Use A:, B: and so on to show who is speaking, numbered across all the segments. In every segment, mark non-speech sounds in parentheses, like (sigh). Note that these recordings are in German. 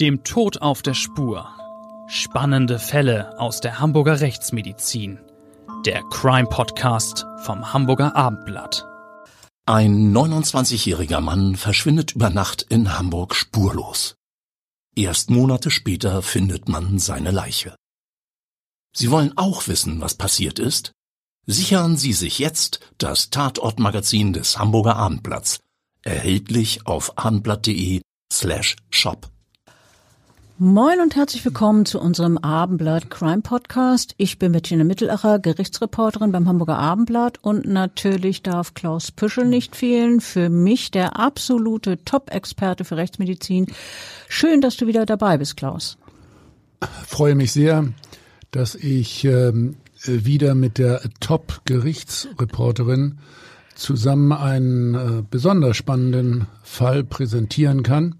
A: Dem Tod auf der Spur. Spannende Fälle aus der Hamburger Rechtsmedizin. Der Crime Podcast vom Hamburger Abendblatt.
B: Ein 29-jähriger Mann verschwindet über Nacht in Hamburg spurlos. Erst Monate später findet man seine Leiche. Sie wollen auch wissen, was passiert ist? Sichern Sie sich jetzt das Tatortmagazin des Hamburger Abendblatts, erhältlich auf abendblatt.de slash shop.
C: Moin und herzlich willkommen zu unserem Abendblatt Crime Podcast. Ich bin Bettina Mittelacher, Gerichtsreporterin beim Hamburger Abendblatt und natürlich darf Klaus Püschel nicht fehlen. Für mich der absolute Top-Experte für Rechtsmedizin. Schön, dass du wieder dabei bist, Klaus.
D: freue mich sehr, dass ich ähm, wieder mit der Top-Gerichtsreporterin zusammen einen äh, besonders spannenden Fall präsentieren kann.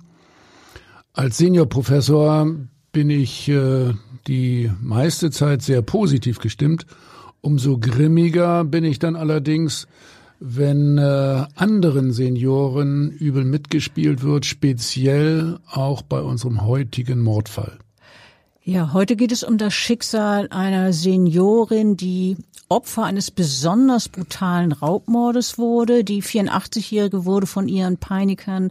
D: Als Seniorprofessor bin ich äh, die meiste Zeit sehr positiv gestimmt. Umso grimmiger bin ich dann allerdings, wenn äh, anderen Senioren übel mitgespielt wird, speziell auch bei unserem heutigen Mordfall.
C: Ja, heute geht es um das Schicksal einer Seniorin, die Opfer eines besonders brutalen Raubmordes wurde. Die 84-Jährige wurde von ihren Peinigern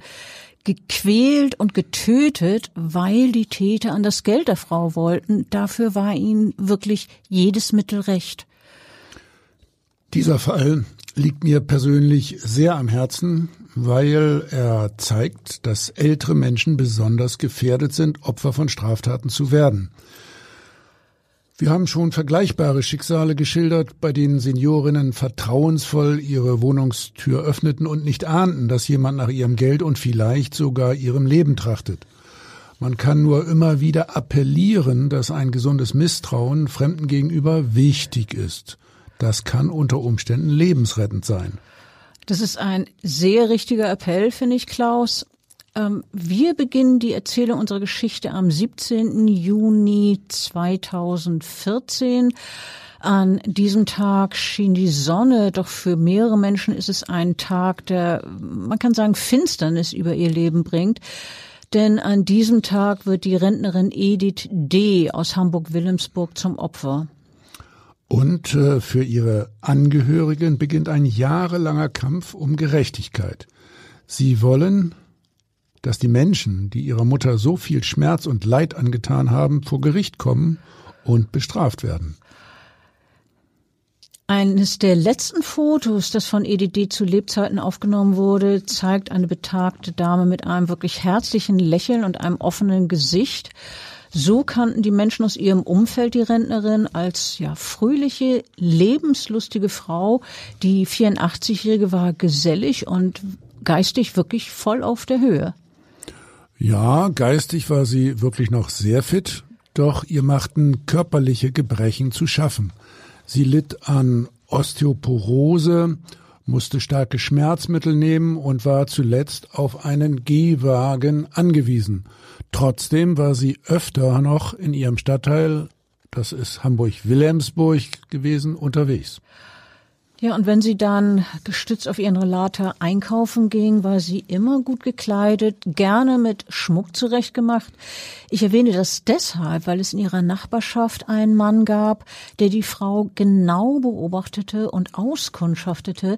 C: gequält und getötet, weil die Täter an das Geld der Frau wollten. Dafür war ihnen wirklich jedes Mittel recht.
D: Dieser Fall liegt mir persönlich sehr am Herzen, weil er zeigt, dass ältere Menschen besonders gefährdet sind, Opfer von Straftaten zu werden. Wir haben schon vergleichbare Schicksale geschildert, bei denen Seniorinnen vertrauensvoll ihre Wohnungstür öffneten und nicht ahnten, dass jemand nach ihrem Geld und vielleicht sogar ihrem Leben trachtet. Man kann nur immer wieder appellieren, dass ein gesundes Misstrauen Fremden gegenüber wichtig ist. Das kann unter Umständen lebensrettend sein.
C: Das ist ein sehr richtiger Appell, finde ich, Klaus. Ähm, wir beginnen die Erzählung unserer Geschichte am 17. Juni 2014. An diesem Tag schien die Sonne, doch für mehrere Menschen ist es ein Tag, der, man kann sagen, Finsternis über ihr Leben bringt. Denn an diesem Tag wird die Rentnerin Edith D. aus Hamburg-Wilhelmsburg zum Opfer.
D: Und äh, für ihre Angehörigen beginnt ein jahrelanger Kampf um Gerechtigkeit. Sie wollen dass die Menschen, die ihrer Mutter so viel Schmerz und Leid angetan haben, vor Gericht kommen und bestraft werden.
C: Eines der letzten Fotos, das von EDD zu Lebzeiten aufgenommen wurde, zeigt eine betagte Dame mit einem wirklich herzlichen Lächeln und einem offenen Gesicht. So kannten die Menschen aus ihrem Umfeld die Rentnerin als ja fröhliche, lebenslustige Frau. Die 84-jährige war gesellig und geistig wirklich voll auf der Höhe.
D: Ja, geistig war sie wirklich noch sehr fit, doch ihr machten körperliche Gebrechen zu schaffen. Sie litt an Osteoporose, musste starke Schmerzmittel nehmen und war zuletzt auf einen Gehwagen angewiesen. Trotzdem war sie öfter noch in ihrem Stadtteil, das ist Hamburg-Wilhelmsburg gewesen, unterwegs.
C: Ja, und wenn sie dann gestützt auf ihren Relater einkaufen ging, war sie immer gut gekleidet, gerne mit Schmuck zurechtgemacht. Ich erwähne das deshalb, weil es in ihrer Nachbarschaft einen Mann gab, der die Frau genau beobachtete und auskundschaftete.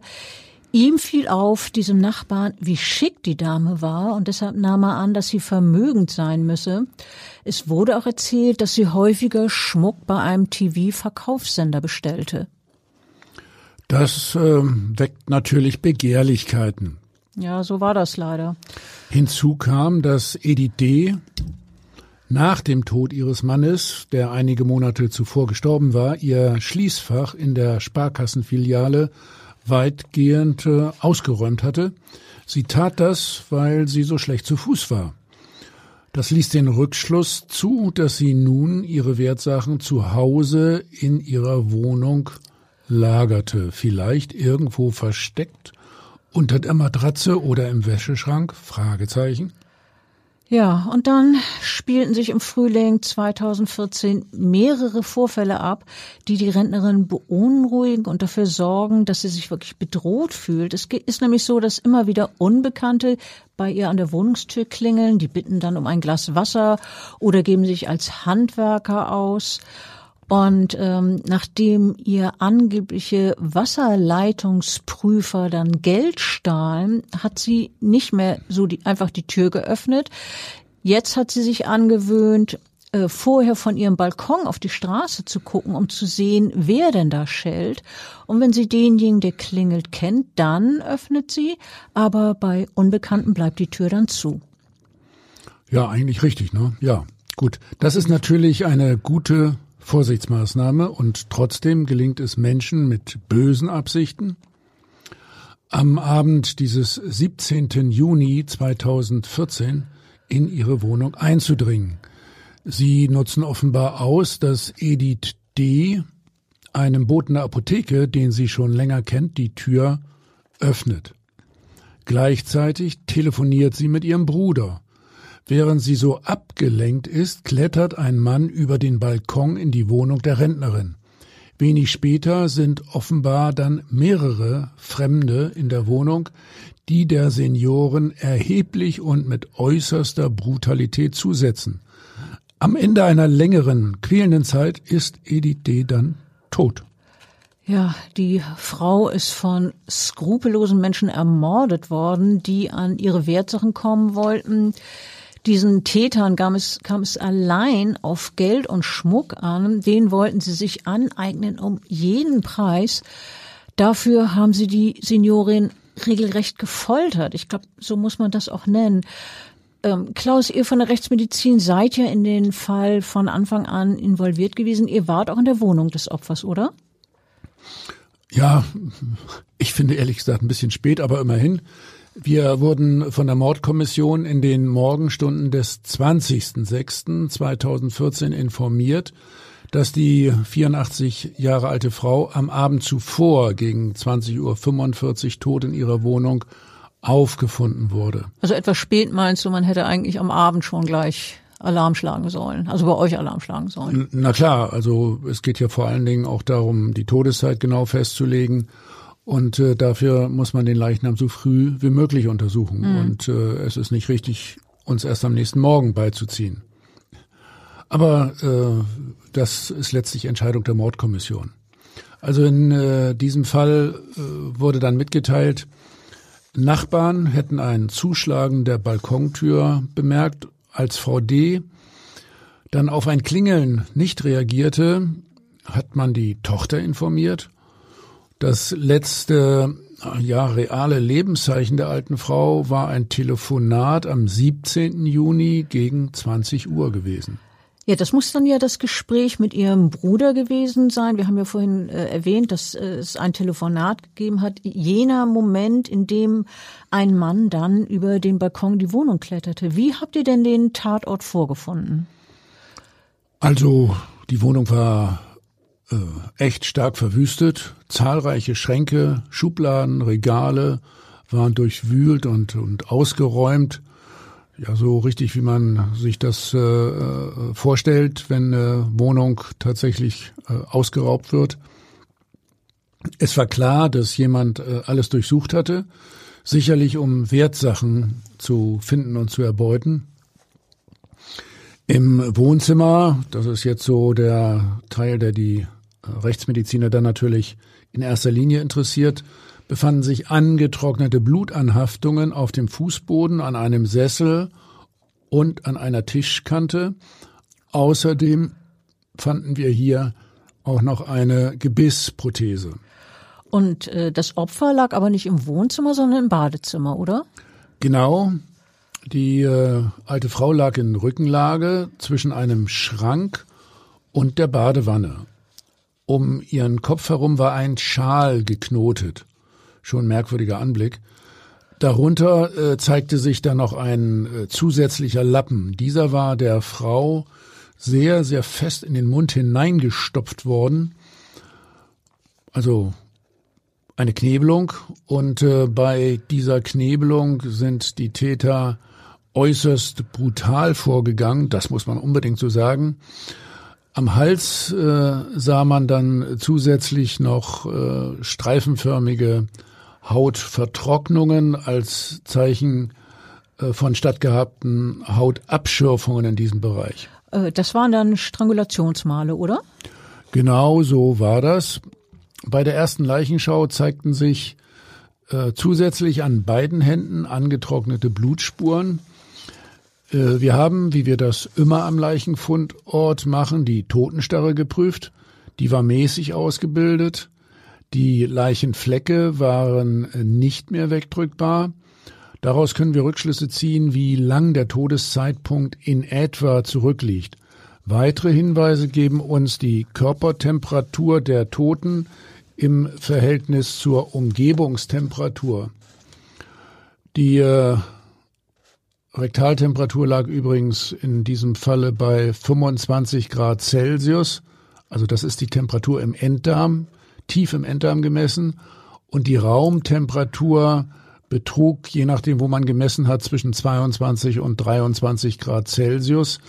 C: Ihm fiel auf, diesem Nachbarn, wie schick die Dame war, und deshalb nahm er an, dass sie vermögend sein müsse. Es wurde auch erzählt, dass sie häufiger Schmuck bei einem TV-Verkaufssender bestellte.
D: Das äh, weckt natürlich Begehrlichkeiten.
C: Ja, so war das leider.
D: Hinzu kam, dass Edith D. nach dem Tod ihres Mannes, der einige Monate zuvor gestorben war, ihr Schließfach in der Sparkassenfiliale weitgehend äh, ausgeräumt hatte. Sie tat das, weil sie so schlecht zu Fuß war. Das ließ den Rückschluss zu, dass sie nun ihre Wertsachen zu Hause in ihrer Wohnung lagerte, vielleicht irgendwo versteckt unter der Matratze oder im Wäscheschrank? Fragezeichen.
C: Ja, und dann spielten sich im Frühling 2014 mehrere Vorfälle ab, die die Rentnerin beunruhigen und dafür sorgen, dass sie sich wirklich bedroht fühlt. Es ist nämlich so, dass immer wieder Unbekannte bei ihr an der Wohnungstür klingeln, die bitten dann um ein Glas Wasser oder geben sich als Handwerker aus. Und ähm, nachdem ihr angebliche Wasserleitungsprüfer dann Geld stahlen, hat sie nicht mehr so die, einfach die Tür geöffnet. Jetzt hat sie sich angewöhnt, äh, vorher von ihrem Balkon auf die Straße zu gucken, um zu sehen, wer denn da schellt. Und wenn sie denjenigen, der klingelt, kennt, dann öffnet sie. Aber bei Unbekannten bleibt die Tür dann zu.
D: Ja, eigentlich richtig, ne? Ja, gut. Das ist natürlich eine gute Vorsichtsmaßnahme und trotzdem gelingt es Menschen mit bösen Absichten, am Abend dieses 17. Juni 2014 in ihre Wohnung einzudringen. Sie nutzen offenbar aus, dass Edith D., einem Boten der Apotheke, den sie schon länger kennt, die Tür öffnet. Gleichzeitig telefoniert sie mit ihrem Bruder. Während sie so abgelenkt ist, klettert ein Mann über den Balkon in die Wohnung der Rentnerin. Wenig später sind offenbar dann mehrere Fremde in der Wohnung, die der Senioren erheblich und mit äußerster Brutalität zusetzen. Am Ende einer längeren, quälenden Zeit ist Edith D. dann tot.
C: Ja, die Frau ist von skrupellosen Menschen ermordet worden, die an ihre Wertsachen kommen wollten. Diesen Tätern kam es, kam es allein auf Geld und Schmuck an. Den wollten sie sich aneignen um jeden Preis. Dafür haben sie die Seniorin regelrecht gefoltert. Ich glaube, so muss man das auch nennen. Ähm, Klaus, ihr von der Rechtsmedizin seid ja in den Fall von Anfang an involviert gewesen. Ihr wart auch in der Wohnung des Opfers, oder?
D: Ja, ich finde ehrlich gesagt ein bisschen spät, aber immerhin. Wir wurden von der Mordkommission in den Morgenstunden des 20.06.2014 informiert, dass die 84 Jahre alte Frau am Abend zuvor gegen 20.45 Uhr tot in ihrer Wohnung aufgefunden wurde.
C: Also etwas spät meinst du, man hätte eigentlich am Abend schon gleich Alarm schlagen sollen, also bei euch Alarm schlagen sollen?
D: Na klar, also es geht ja vor allen Dingen auch darum, die Todeszeit genau festzulegen und äh, dafür muss man den Leichnam so früh wie möglich untersuchen. Mhm. Und äh, es ist nicht richtig, uns erst am nächsten Morgen beizuziehen. Aber äh, das ist letztlich Entscheidung der Mordkommission. Also in äh, diesem Fall äh, wurde dann mitgeteilt, Nachbarn hätten ein Zuschlagen der Balkontür bemerkt, als Frau D. dann auf ein Klingeln nicht reagierte, hat man die Tochter informiert das letzte ja, reale Lebenszeichen der alten Frau war ein Telefonat am 17. Juni gegen 20 Uhr gewesen.
C: Ja, das muss dann ja das Gespräch mit ihrem Bruder gewesen sein. Wir haben ja vorhin äh, erwähnt, dass äh, es ein Telefonat gegeben hat. Jener Moment, in dem ein Mann dann über den Balkon die Wohnung kletterte. Wie habt ihr denn den Tatort vorgefunden?
D: Also, die Wohnung war äh, echt stark verwüstet. Zahlreiche Schränke, Schubladen, Regale waren durchwühlt und, und ausgeräumt. Ja, so richtig, wie man sich das äh, äh vorstellt, wenn eine Wohnung tatsächlich äh, ausgeraubt wird. Es war klar, dass jemand äh, alles durchsucht hatte, sicherlich um Wertsachen zu finden und zu erbeuten. Im Wohnzimmer, das ist jetzt so der Teil, der die Rechtsmediziner dann natürlich in erster Linie interessiert, befanden sich angetrocknete Blutanhaftungen auf dem Fußboden, an einem Sessel und an einer Tischkante. Außerdem fanden wir hier auch noch eine Gebissprothese.
C: Und äh, das Opfer lag aber nicht im Wohnzimmer, sondern im Badezimmer, oder?
D: Genau. Die äh, alte Frau lag in Rückenlage zwischen einem Schrank und der Badewanne. Um ihren Kopf herum war ein Schal geknotet. Schon merkwürdiger Anblick. Darunter äh, zeigte sich dann noch ein äh, zusätzlicher Lappen. Dieser war der Frau sehr, sehr fest in den Mund hineingestopft worden. Also eine Knebelung. Und äh, bei dieser Knebelung sind die Täter äußerst brutal vorgegangen, das muss man unbedingt so sagen. Am Hals äh, sah man dann zusätzlich noch äh, streifenförmige Hautvertrocknungen als Zeichen äh, von stattgehabten Hautabschürfungen in diesem Bereich.
C: Äh, das waren dann Strangulationsmale, oder?
D: Genau so war das. Bei der ersten Leichenschau zeigten sich äh, zusätzlich an beiden Händen angetrocknete Blutspuren. Äh, wir haben, wie wir das immer am Leichenfundort machen, die Totenstarre geprüft. Die war mäßig ausgebildet. Die Leichenflecke waren nicht mehr wegdrückbar. Daraus können wir Rückschlüsse ziehen, wie lang der Todeszeitpunkt in etwa zurückliegt. Weitere Hinweise geben uns die Körpertemperatur der Toten im Verhältnis zur Umgebungstemperatur. Die äh, Rektaltemperatur lag übrigens in diesem Falle bei 25 Grad Celsius. Also das ist die Temperatur im Enddarm, tief im Enddarm gemessen. Und die Raumtemperatur betrug, je nachdem, wo man gemessen hat, zwischen 22 und 23 Grad Celsius.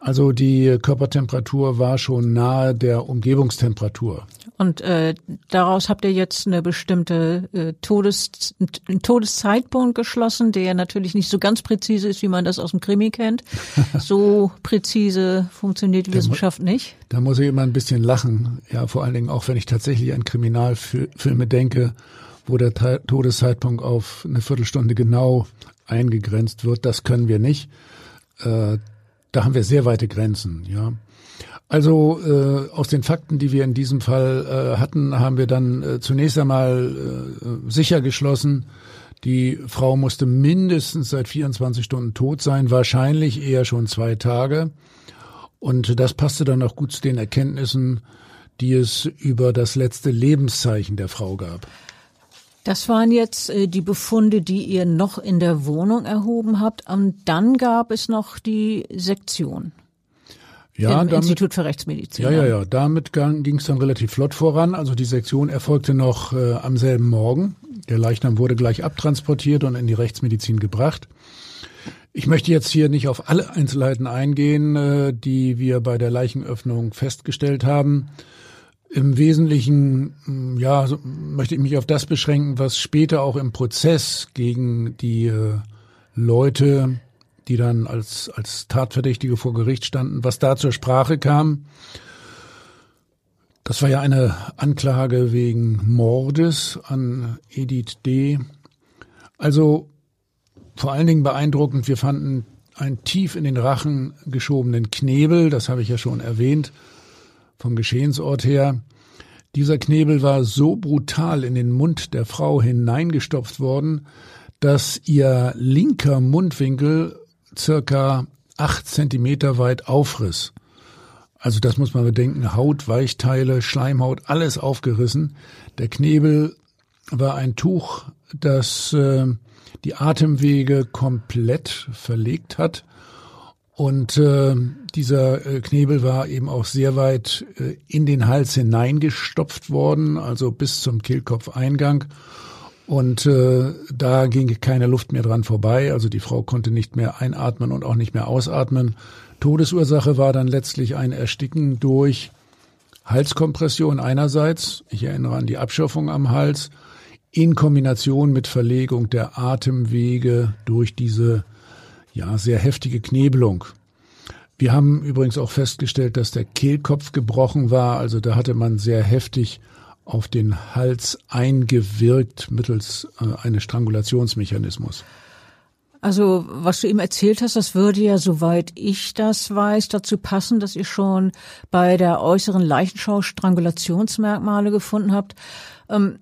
D: Also die Körpertemperatur war schon nahe der Umgebungstemperatur.
C: Und äh, daraus habt ihr jetzt eine bestimmte äh, Todes, einen Todeszeitpunkt geschlossen, der natürlich nicht so ganz präzise ist, wie man das aus dem Krimi kennt. (laughs) So präzise funktioniert die Wissenschaft nicht.
D: Da muss ich immer ein bisschen lachen. Ja, vor allen Dingen auch, wenn ich tatsächlich an Kriminalfilme denke, wo der Todeszeitpunkt auf eine Viertelstunde genau eingegrenzt wird. Das können wir nicht. Äh, da haben wir sehr weite Grenzen, ja. Also äh, aus den Fakten, die wir in diesem Fall äh, hatten, haben wir dann äh, zunächst einmal äh, sicher geschlossen, die Frau musste mindestens seit 24 Stunden tot sein, wahrscheinlich eher schon zwei Tage. Und das passte dann auch gut zu den Erkenntnissen, die es über das letzte Lebenszeichen der Frau gab.
C: Das waren jetzt äh, die Befunde, die ihr noch in der Wohnung erhoben habt. Und dann gab es noch die Sektion. Ja, Im damit, Institut für Rechtsmedizin.
D: Ja, ja, ja. Damit ging es dann relativ flott voran. Also die Sektion erfolgte noch äh, am selben Morgen. Der Leichnam wurde gleich abtransportiert und in die Rechtsmedizin gebracht. Ich möchte jetzt hier nicht auf alle Einzelheiten eingehen, äh, die wir bei der Leichenöffnung festgestellt haben. Im Wesentlichen, mm, ja, so möchte ich mich auf das beschränken, was später auch im Prozess gegen die äh, Leute, die dann als, als Tatverdächtige vor Gericht standen, was da zur Sprache kam. Das war ja eine Anklage wegen Mordes an Edith D. Also vor allen Dingen beeindruckend, wir fanden einen tief in den Rachen geschobenen Knebel, das habe ich ja schon erwähnt, vom Geschehensort her. Dieser Knebel war so brutal in den Mund der Frau hineingestopft worden, dass ihr linker Mundwinkel circa acht Zentimeter weit aufriss. Also das muss man bedenken. Haut, Weichteile, Schleimhaut, alles aufgerissen. Der Knebel war ein Tuch, das äh, die Atemwege komplett verlegt hat und äh, dieser äh, Knebel war eben auch sehr weit äh, in den Hals hineingestopft worden, also bis zum Kehlkopfeingang. Und äh, da ging keine Luft mehr dran vorbei. Also die Frau konnte nicht mehr einatmen und auch nicht mehr ausatmen. Todesursache war dann letztlich ein Ersticken durch Halskompression einerseits. Ich erinnere an die Abschürfung am Hals in Kombination mit Verlegung der Atemwege durch diese ja, sehr heftige Knebelung. Wir haben übrigens auch festgestellt, dass der Kehlkopf gebrochen war. Also da hatte man sehr heftig auf den Hals eingewirkt mittels äh, eines Strangulationsmechanismus.
C: Also, was du ihm erzählt hast, das würde ja, soweit ich das weiß, dazu passen, dass ihr schon bei der äußeren Leichenschau Strangulationsmerkmale gefunden habt. Ähm,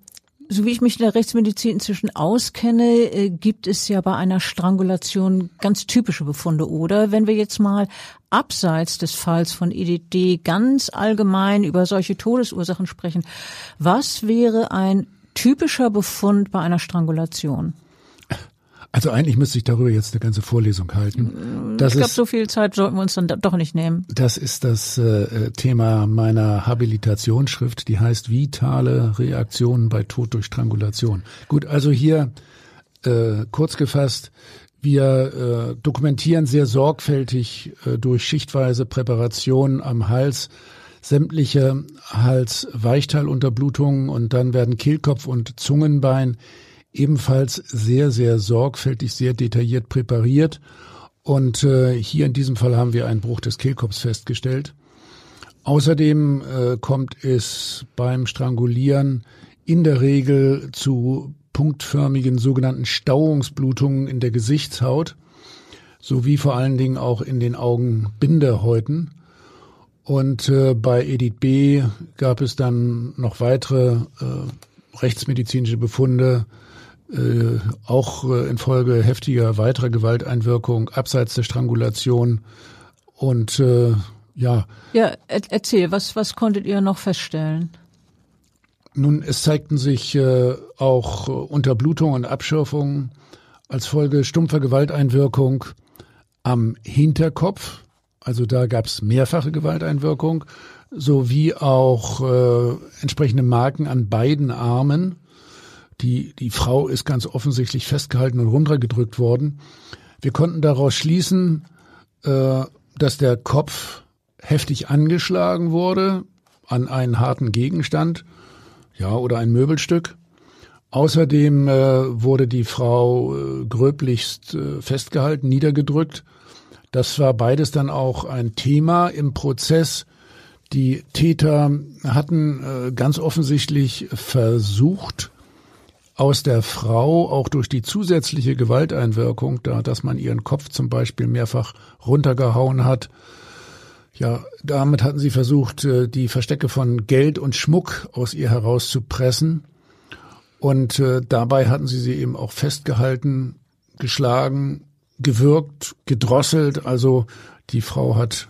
C: so wie ich mich in der Rechtsmedizin inzwischen auskenne, äh, gibt es ja bei einer Strangulation ganz typische Befunde, oder? Wenn wir jetzt mal abseits des Falls von EDD ganz allgemein über solche Todesursachen sprechen, was wäre ein typischer Befund bei einer Strangulation?
D: Also eigentlich müsste ich darüber jetzt eine ganze Vorlesung halten.
C: Das ich glaube, so viel Zeit sollten wir uns dann doch nicht nehmen.
D: Das ist das äh, Thema meiner Habilitationsschrift, die heißt Vitale Reaktionen bei Tod durch Strangulation. Gut, also hier äh, kurz gefasst, Wir äh, dokumentieren sehr sorgfältig äh, durch schichtweise Präparation am Hals sämtliche Hals-Weichteilunterblutungen und dann werden Kehlkopf und Zungenbein ebenfalls sehr, sehr sorgfältig, sehr detailliert präpariert. Und äh, hier in diesem Fall haben wir einen Bruch des Kehlkopfs festgestellt. Außerdem äh, kommt es beim Strangulieren in der Regel zu punktförmigen sogenannten Stauungsblutungen in der Gesichtshaut sowie vor allen Dingen auch in den Augenbinderhäuten. Und äh, bei Edith B. gab es dann noch weitere äh, rechtsmedizinische Befunde, äh, auch äh, infolge heftiger weiterer Gewalteinwirkung abseits der Strangulation. Und äh, ja.
C: Ja, erzähl, was, was konntet ihr noch feststellen?
D: Nun, es zeigten sich äh, auch äh, Unterblutung und Abschürfungen als Folge stumpfer Gewalteinwirkung am Hinterkopf. Also da gab es mehrfache Gewalteinwirkung, sowie auch äh, entsprechende Marken an beiden Armen. Die, die Frau ist ganz offensichtlich festgehalten und runtergedrückt worden. Wir konnten daraus schließen, äh, dass der Kopf heftig angeschlagen wurde an einen harten Gegenstand ja, oder ein Möbelstück. Außerdem äh, wurde die Frau äh, gröblichst äh, festgehalten, niedergedrückt. Das war beides dann auch ein Thema im Prozess. Die Täter hatten äh, ganz offensichtlich versucht, aus der Frau auch durch die zusätzliche Gewalteinwirkung, da dass man ihren Kopf zum Beispiel mehrfach runtergehauen hat, ja, damit hatten sie versucht, äh, die Verstecke von Geld und Schmuck aus ihr herauszupressen. Und äh, dabei hatten sie sie eben auch festgehalten, geschlagen, gewürgt, gedrosselt. Also die Frau hat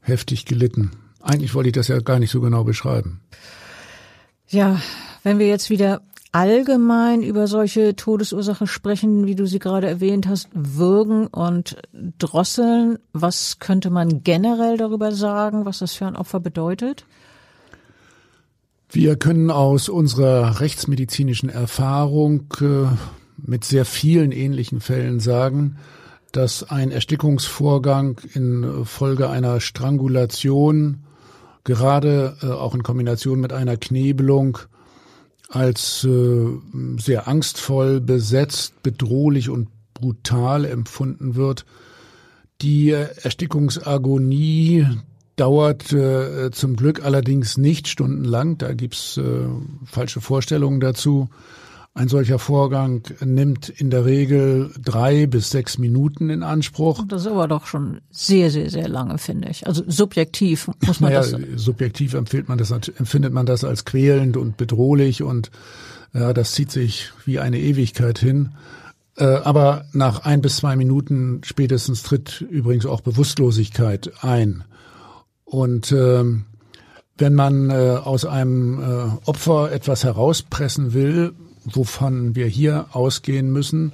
D: heftig gelitten. Eigentlich wollte ich das ja gar nicht so genau beschreiben.
C: Ja, wenn wir jetzt wieder allgemein über solche Todesursachen sprechen, wie du sie gerade erwähnt hast, würgen und drosseln. Was könnte man generell darüber sagen, was das für ein Opfer bedeutet?
D: Wir können aus unserer rechtsmedizinischen Erfahrung äh, mit sehr vielen ähnlichen Fällen sagen, dass ein Erstickungsvorgang in Folge einer Strangulation, gerade äh, auch in Kombination mit einer Knebelung, als äh, sehr angstvoll besetzt, bedrohlich und brutal empfunden wird. Die Erstickungsagonie dauert äh, zum Glück allerdings nicht stundenlang. Da gibt's äh, falsche Vorstellungen dazu. Ein solcher Vorgang nimmt in der Regel drei bis sechs Minuten in Anspruch.
C: Das ist aber doch schon sehr, sehr, sehr lange, finde ich. Also subjektiv muss man
D: naja,
C: das.
D: Subjektiv empfiehlt man das, empfindet man das als quälend und bedrohlich und ja, das zieht sich wie eine Ewigkeit hin. Äh, aber nach ein bis zwei Minuten spätestens tritt übrigens auch Bewusstlosigkeit ein. Und ähm, wenn man äh, aus einem äh, Opfer etwas herauspressen will, wovon wir hier ausgehen müssen,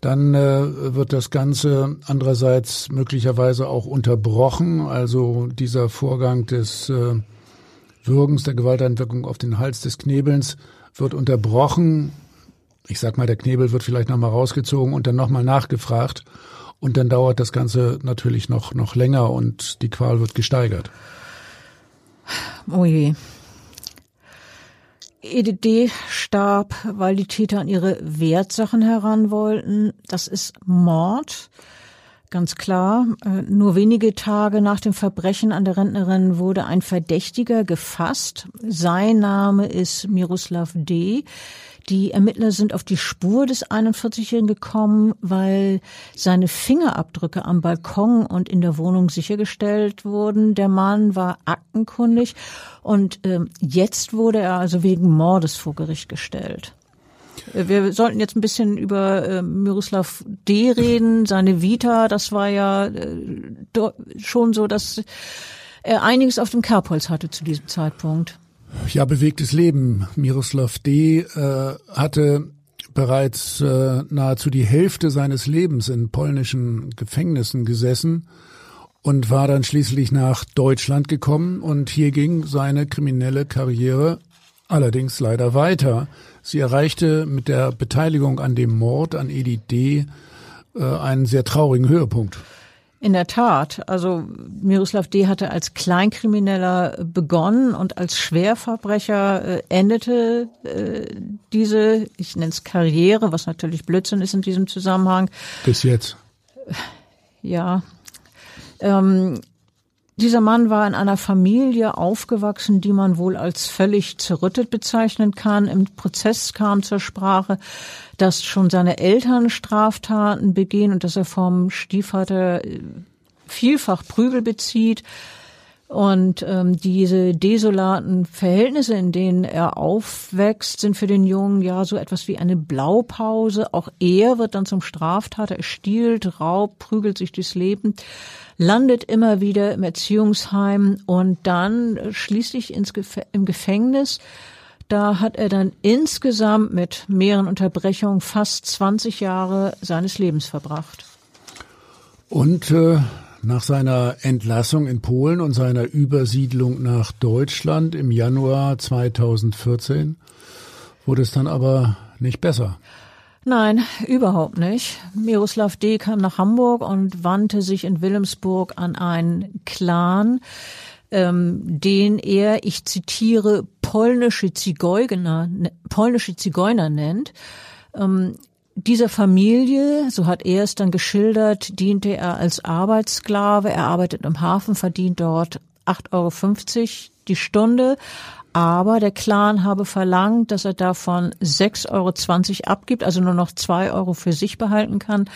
D: dann äh, wird das Ganze andererseits möglicherweise auch unterbrochen. Also dieser Vorgang des äh, Würgens, der Gewalteinwirkung auf den Hals des Knebelns wird unterbrochen. Ich sag mal, der Knebel wird vielleicht nochmal rausgezogen und dann nochmal nachgefragt. Und dann dauert das Ganze natürlich noch, noch länger und die Qual wird gesteigert.
C: Oh je. EDD starb, weil die Täter an ihre Wertsachen heran wollten. Das ist Mord. Ganz klar. Äh, nur wenige Tage nach dem Verbrechen an der Rentnerin wurde ein Verdächtiger gefasst. Sein Name ist Miroslav D. Die Ermittler sind auf die Spur des 41-Jährigen gekommen, weil seine Fingerabdrücke am Balkon und in der Wohnung sichergestellt wurden. Der Mann war aktenkundig und äh, jetzt wurde er also wegen Mordes vor Gericht gestellt. Äh, wir sollten jetzt ein bisschen über äh, Miroslav D. reden, seine Vita. Das war ja äh, schon so, dass er einiges auf dem Kerbholz hatte zu diesem Zeitpunkt.
D: Ja, bewegtes Leben. Miroslav D. Äh, hatte bereits äh, nahezu die Hälfte seines Lebens in polnischen Gefängnissen gesessen und war dann schließlich nach Deutschland gekommen und hier ging seine kriminelle Karriere allerdings leider weiter. Sie erreichte mit der Beteiligung an dem Mord an Edith D. äh, einen sehr traurigen Höhepunkt.
C: In der Tat. Also Miroslav D. hatte als Kleinkrimineller begonnen und als Schwerverbrecher äh, endete äh, diese, ich nenne es Karriere, was natürlich Blödsinn ist in diesem Zusammenhang.
D: Bis jetzt.
C: Ja. Ähm, dieser Mann war in einer Familie aufgewachsen, die man wohl als völlig zerrüttet bezeichnen kann. Im Prozess kam zur Sprache, dass schon seine Eltern Straftaten begehen und dass er vom Stiefvater äh, vielfach Prügel bezieht. Und ähm, diese desolaten Verhältnisse, in denen er aufwächst, sind für den Jungen ja so etwas wie eine Blaupause. Auch er wird dann zum Straftater, er stiehlt, raubt, prügelt sich durchs Leben landet immer wieder im Erziehungsheim und dann schließlich ins Gef im Gefängnis. Da hat er dann insgesamt mit mehreren Unterbrechungen fast 20 Jahre seines Lebens verbracht.
D: Und äh, nach seiner Entlassung in Polen und seiner Übersiedlung nach Deutschland im Januar 2014 wurde es dann aber nicht besser.
C: Nein, überhaupt nicht. Miroslav D. kam nach Hamburg und wandte sich in Wilhelmsburg an einen Clan, ähm, den er, ich zitiere, polnische Zigeuner, ne, polnische Zigeuner nennt. Ähm, dieser Familie, so hat er es dann geschildert, diente er als Arbeitssklave. Er arbeitet im Hafen, verdient dort 8,50 Euro die Stunde, aber der Clan habe verlangt, dass er davon 6,20 Euro abgibt, also nur noch 2 Euro für sich behalten kann.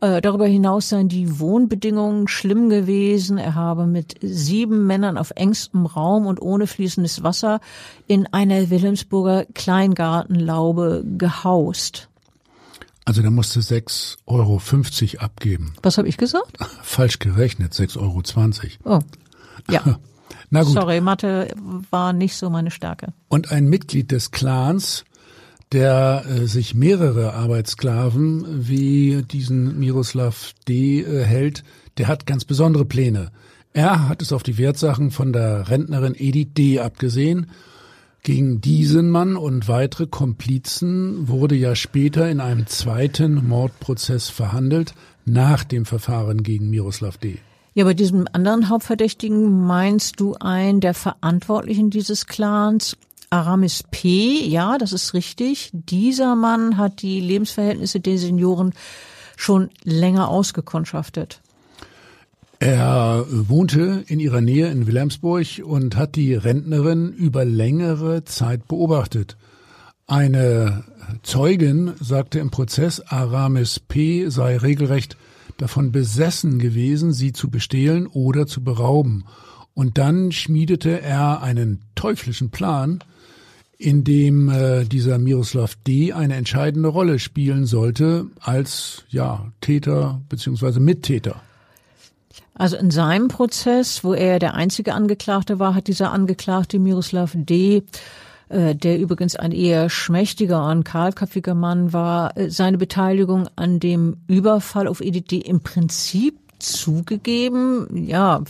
C: Äh, darüber hinaus seien die Wohnbedingungen schlimm gewesen. Er habe mit sieben Männern auf engstem Raum und ohne fließendes Wasser in einer Wilhelmsburger Kleingartenlaube gehaust.
D: Also der musste 6,50 Euro abgeben.
C: Was habe ich gesagt? (laughs)
D: Falsch gerechnet, 6,20
C: Euro. Oh. Ja. (laughs)
D: Na gut.
C: Sorry, Mathe war nicht so meine Stärke.
D: Und ein Mitglied des Clans, der äh, sich mehrere Arbeitssklaven wie diesen Miroslav D. Äh, hält, der hat ganz besondere Pläne. Er hat es auf die Wertsachen von der Rentnerin Edith D. abgesehen. Gegen diesen Mann und weitere Komplizen wurde ja später in einem zweiten Mordprozess verhandelt, nach dem Verfahren gegen Miroslav D.
C: Ja, bei diesem anderen Hauptverdächtigen meinst du einen der Verantwortlichen dieses Clans, Aramis P. Ja, das ist richtig. Dieser Mann hat die Lebensverhältnisse der Senioren schon länger ausgekundschaftet.
D: Er wohnte in ihrer Nähe in Wilhelmsburg und hat die Rentnerin über längere Zeit beobachtet. Eine Zeugin sagte im Prozess, Aramis P. sei regelrecht davon besessen gewesen, sie zu bestehlen oder zu berauben. Und dann schmiedete er einen teuflischen Plan, in dem äh, dieser Miroslav D. eine entscheidende Rolle spielen sollte als ja Täter beziehungsweise Mittäter.
C: Also in seinem Prozess, wo er der einzige Angeklagte war, hat dieser Angeklagte Miroslav D äh, der übrigens ein eher schmächtiger und kahlköpfiger Mann war, äh, seine Beteiligung an dem Überfall auf EDD im Prinzip zugegeben. Ja,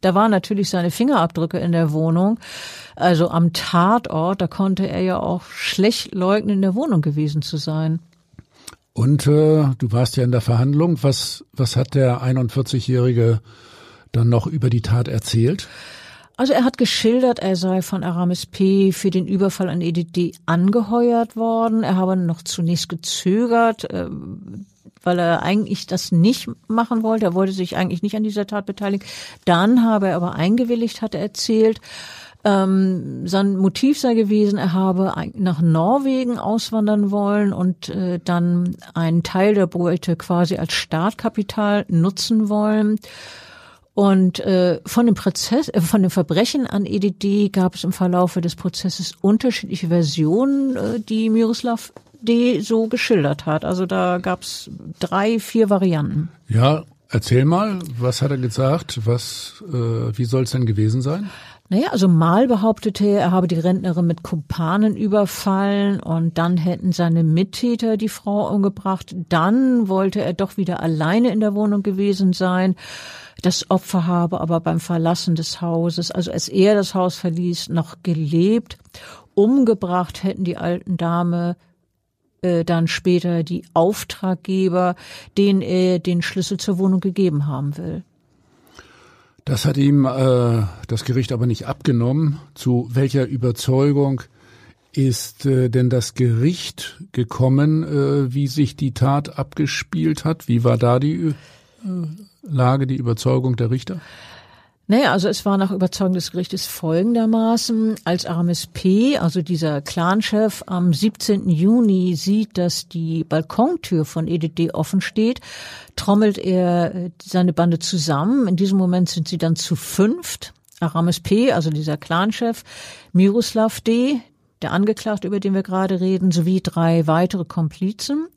C: da waren natürlich seine Fingerabdrücke in der Wohnung. Also am Tatort, da konnte er ja auch schlecht leugnen, in der Wohnung gewesen zu sein.
D: Und äh, du warst ja in der Verhandlung. Was, was hat der 41-Jährige dann noch über die Tat erzählt?
C: Also er hat geschildert, er sei von Aramis P. für den Überfall an EDD angeheuert worden. Er habe noch zunächst gezögert, äh, weil er eigentlich das nicht machen wollte. Er wollte sich eigentlich nicht an dieser Tat beteiligen. Dann habe er aber eingewilligt, hat er erzählt. Ähm, sein Motiv sei gewesen, er habe nach Norwegen auswandern wollen und äh, dann einen Teil der Beute quasi als Startkapital nutzen wollen. Und äh, von dem Prozess, äh, von dem Verbrechen an EDD gab es im Verlaufe des Prozesses unterschiedliche Versionen, äh, die Miroslav D. so geschildert hat. Also da gab es drei, vier Varianten.
D: Ja, erzähl mal, was hat er gesagt? Was, äh, wie soll es denn gewesen sein?
C: Naja, also mal behauptete er, er habe die Rentnerin mit Kumpanen überfallen und dann hätten seine Mittäter die Frau umgebracht. Dann wollte er doch wieder alleine in der Wohnung gewesen sein. Das Opfer habe aber beim Verlassen des Hauses, also als er das Haus verließ, noch gelebt. Umgebracht hätten die alten Dame äh, dann später die Auftraggeber, denen er den Schlüssel zur Wohnung gegeben haben will.
D: Das hat ihm äh, das Gericht aber nicht abgenommen. Zu welcher Überzeugung ist äh, denn das Gericht gekommen, äh, wie sich die Tat abgespielt hat? Wie war da die äh, Lage, die Überzeugung der Richter?
C: Naja, also es war nach Überzeugung des Gerichtes folgendermaßen, als Aramis P., also dieser Clanchef, am 17. Juni sieht, dass die Balkontür von EDD offen steht, trommelt er äh, seine Bande zusammen. In diesem Moment sind sie dann zu fünft. Aramis P., also dieser Clanchef, Miroslav D., der Angeklagte, über den wir gerade reden, sowie drei weitere Komplizen.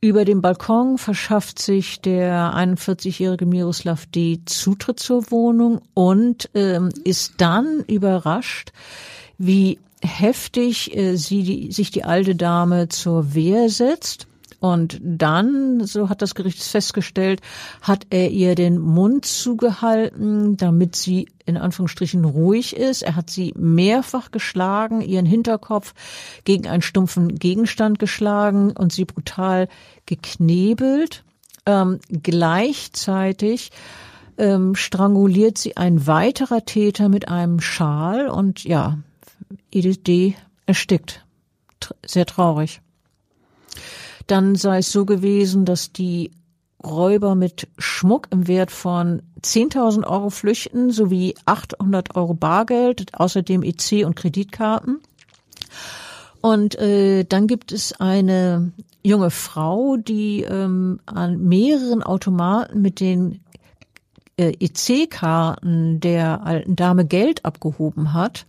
C: Über dem Balkon verschafft sich der 41-jährige Miroslav D. Zutritt zur Wohnung und ähm, ist dann überrascht, wie heftig äh, sie die, sich die alte Dame zur Wehr setzt und dann, so hat das Gericht festgestellt, hat er ihr den Mund zugehalten, damit sie in Anführungsstrichen ruhig ist. Er hat sie mehrfach geschlagen, ihren Hinterkopf gegen einen stumpfen Gegenstand geschlagen und sie brutal geknebelt. Ähm, gleichzeitig ähm, stranguliert sie ein weiterer Täter mit einem Schal und ja, Edith D. erstickt. Sehr traurig. Dann sei es so gewesen, dass die Räuber mit Schmuck im Wert von 10.000 Euro flüchten sowie 800 Euro Bargeld, außerdem EC und Kreditkarten. Und äh, dann gibt es eine junge Frau, die ähm, an mehreren Automaten mit den äh, EC-Karten der alten Dame Geld abgehoben hat.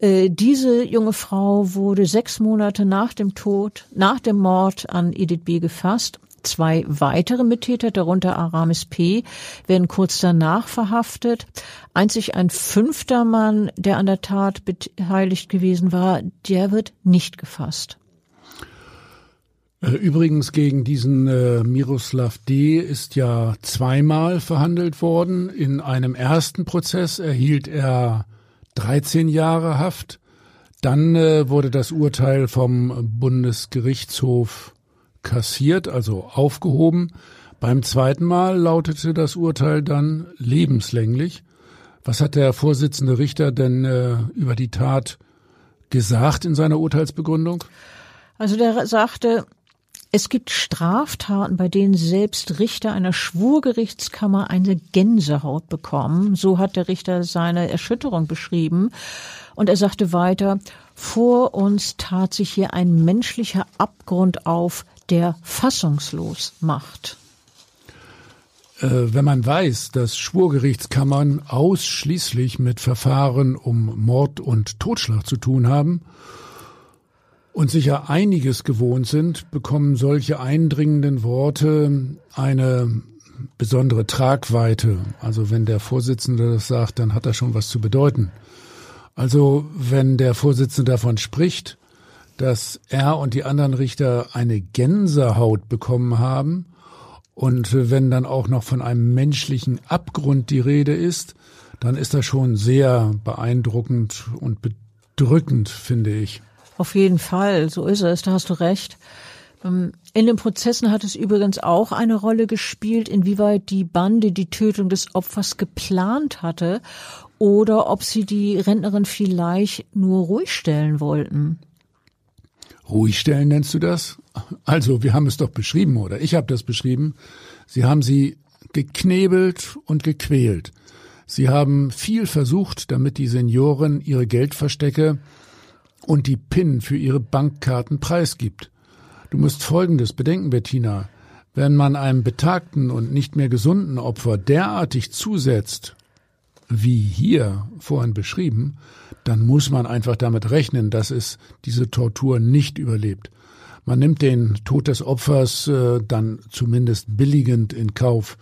C: Äh, diese junge Frau wurde sechs Monate nach dem Tod, nach dem Mord an Edith B. gefasst. Zwei weitere Mittäter, darunter Aramis P., werden kurz danach verhaftet. Einzig ein fünfter Mann, der an der Tat beteiligt gewesen war, der wird nicht gefasst.
D: Äh, übrigens gegen diesen äh, Miroslav D. ist ja zweimal verhandelt worden. In einem ersten Prozess erhielt er 13 Jahre Haft. Dann äh, wurde das Urteil vom Bundesgerichtshof kassiert, also aufgehoben. Beim zweiten Mal lautete das Urteil dann lebenslänglich. Was hat der Vorsitzende Richter denn äh, über die Tat gesagt in seiner Urteilsbegründung?
C: Also der sagte, es gibt Straftaten, bei denen selbst Richter einer Schwurgerichtskammer eine Gänsehaut bekommen. So hat der Richter seine Erschütterung beschrieben. Und er sagte weiter, vor uns tat sich hier ein menschlicher Abgrund auf, der fassungslos macht.
D: Äh, wenn man weiß, dass Schwurgerichtskammern ausschließlich mit Verfahren um Mord und Totschlag zu tun haben und sicher einiges gewohnt sind, bekommen solche eindringenden Worte eine besondere Tragweite. Also wenn der Vorsitzende das sagt, dann hat das schon was zu bedeuten. Also wenn der Vorsitzende davon spricht, dass er und die anderen Richter eine Gänsehaut bekommen haben und wenn dann auch noch von einem menschlichen Abgrund die Rede ist, dann ist das schon sehr beeindruckend und bedrückend, finde ich.
C: Auf jeden Fall, so ist es, da hast du recht. Ähm, in den Prozessen hat es übrigens auch eine Rolle gespielt, inwieweit die Bande die Tötung des Opfers geplant hatte oder ob sie die Rentnerin vielleicht nur ruhig stellen wollten.
D: Ruhig stellen nennst du das? Also, wir haben es doch beschrieben, oder? Ich habe das beschrieben. Sie haben sie geknebelt und gequält. Sie haben viel versucht, damit die Senioren ihre Geldverstecke und die PIN für ihre Bankkarten preisgibt. Du musst Folgendes bedenken, Bettina. Wenn man einem betagten und nicht mehr gesunden Opfer derartig zusetzt, wie hier vorhin beschrieben, dann muss man einfach damit rechnen, dass es diese Tortur nicht überlebt. Man nimmt den Tod des Opfers äh, dann zumindest billigend in Kauf.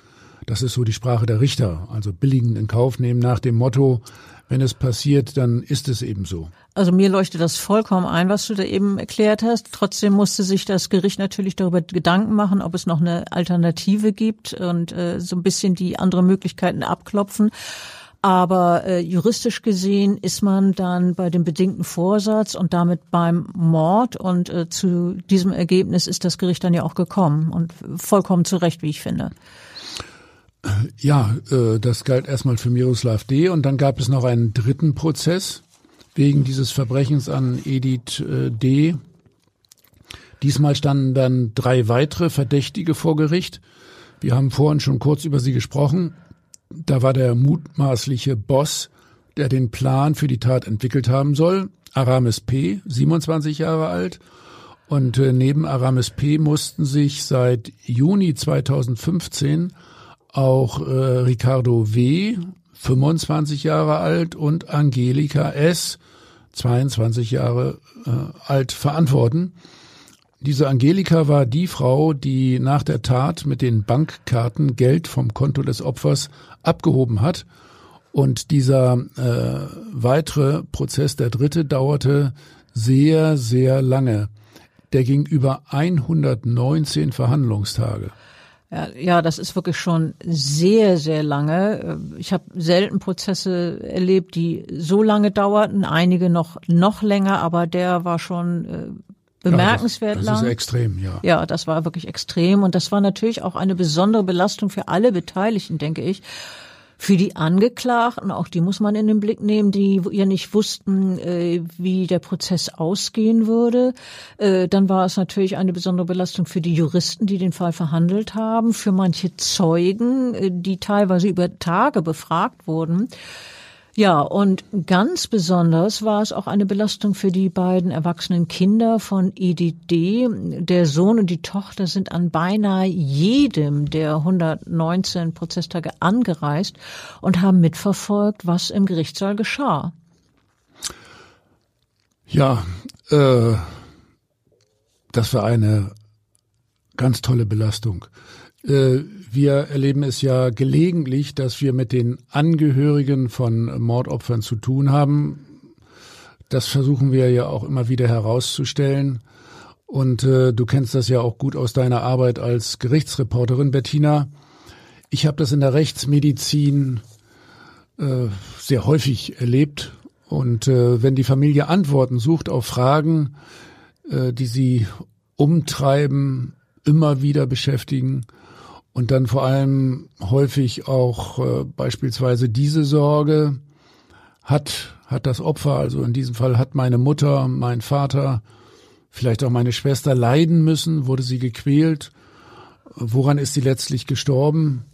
D: Das ist so die Sprache der Richter, also billigend in Kauf nehmen nach dem Motto, wenn es passiert, dann ist es eben so.
C: Also mir leuchtet das vollkommen ein, was du da eben erklärt hast. Trotzdem musste sich das Gericht natürlich darüber Gedanken machen, ob es noch eine Alternative gibt und äh, so ein bisschen die andere Möglichkeiten abklopfen. Aber äh, juristisch gesehen ist man dann bei dem bedingten Vorsatz und damit beim Mord und äh, zu diesem Ergebnis ist das Gericht dann ja auch gekommen und vollkommen zu Recht, wie ich finde.
D: Ja, äh, das galt erstmal für Miroslav D. und dann gab es noch einen dritten Prozess wegen dieses Verbrechens an Edith äh, D. Diesmal standen dann drei weitere Verdächtige vor Gericht. Wir haben vorhin schon kurz über sie gesprochen. Da war der mutmaßliche Boss, der den Plan für die Tat entwickelt haben soll, Aramis P., 27 Jahre alt. Und äh, neben Aramis P. mussten sich seit Juni 2015 auch äh, Ricardo W., 25 Jahre alt, und Angelika S., 22 Jahre äh, alt, verantworten. Diese Angelika war die Frau, die nach der Tat mit den Bankkarten Geld vom Konto des Opfers abgehoben hat. Und dieser äh, weitere Prozess, der dritte, dauerte sehr, sehr lange. Der ging über 119 Verhandlungstage.
C: Ja, das ist wirklich schon sehr, sehr lange. Ich habe selten Prozesse erlebt, die so lange dauerten, einige noch noch länger, aber der war schon äh, bemerkenswert
D: ja, das,
C: das
D: lang. Das ist extrem, ja.
C: Ja, das war wirklich extrem und das war natürlich auch eine besondere Belastung für alle Beteiligten, denke ich. Für die Angeklagten, auch die muss man in den Blick nehmen, die ja nicht wussten, äh, wie der Prozess ausgehen würde. Äh, dann war es natürlich eine besondere Belastung für die Juristen, die den Fall verhandelt haben, für manche Zeugen, äh, die teilweise über Tage befragt wurden. Ja, und ganz besonders war es auch eine Belastung für die beiden erwachsenen Kinder von EDD. Der Sohn und die Tochter sind an beinahe jedem der 119 Prozesstage angereist und haben mitverfolgt, was im Gerichtssaal geschah.
D: Ja, äh, das war eine ganz tolle Belastung. Äh, wir erleben es ja gelegentlich, dass wir mit den Angehörigen von Mordopfern zu tun haben. Das versuchen wir ja auch immer wieder herauszustellen. Und äh, du kennst das ja auch gut aus deiner Arbeit als Gerichtsreporterin, Bettina. Ich habe das in der Rechtsmedizin äh, sehr häufig erlebt. Und äh, wenn die Familie Antworten sucht auf Fragen, äh, die sie umtreiben, immer wieder beschäftigen, und dann vor allem häufig auch äh, beispielsweise diese Sorge, hat, hat das Opfer, also in diesem Fall hat meine Mutter, mein Vater, vielleicht auch meine Schwester leiden müssen, wurde sie gequält, woran ist sie letztlich gestorben?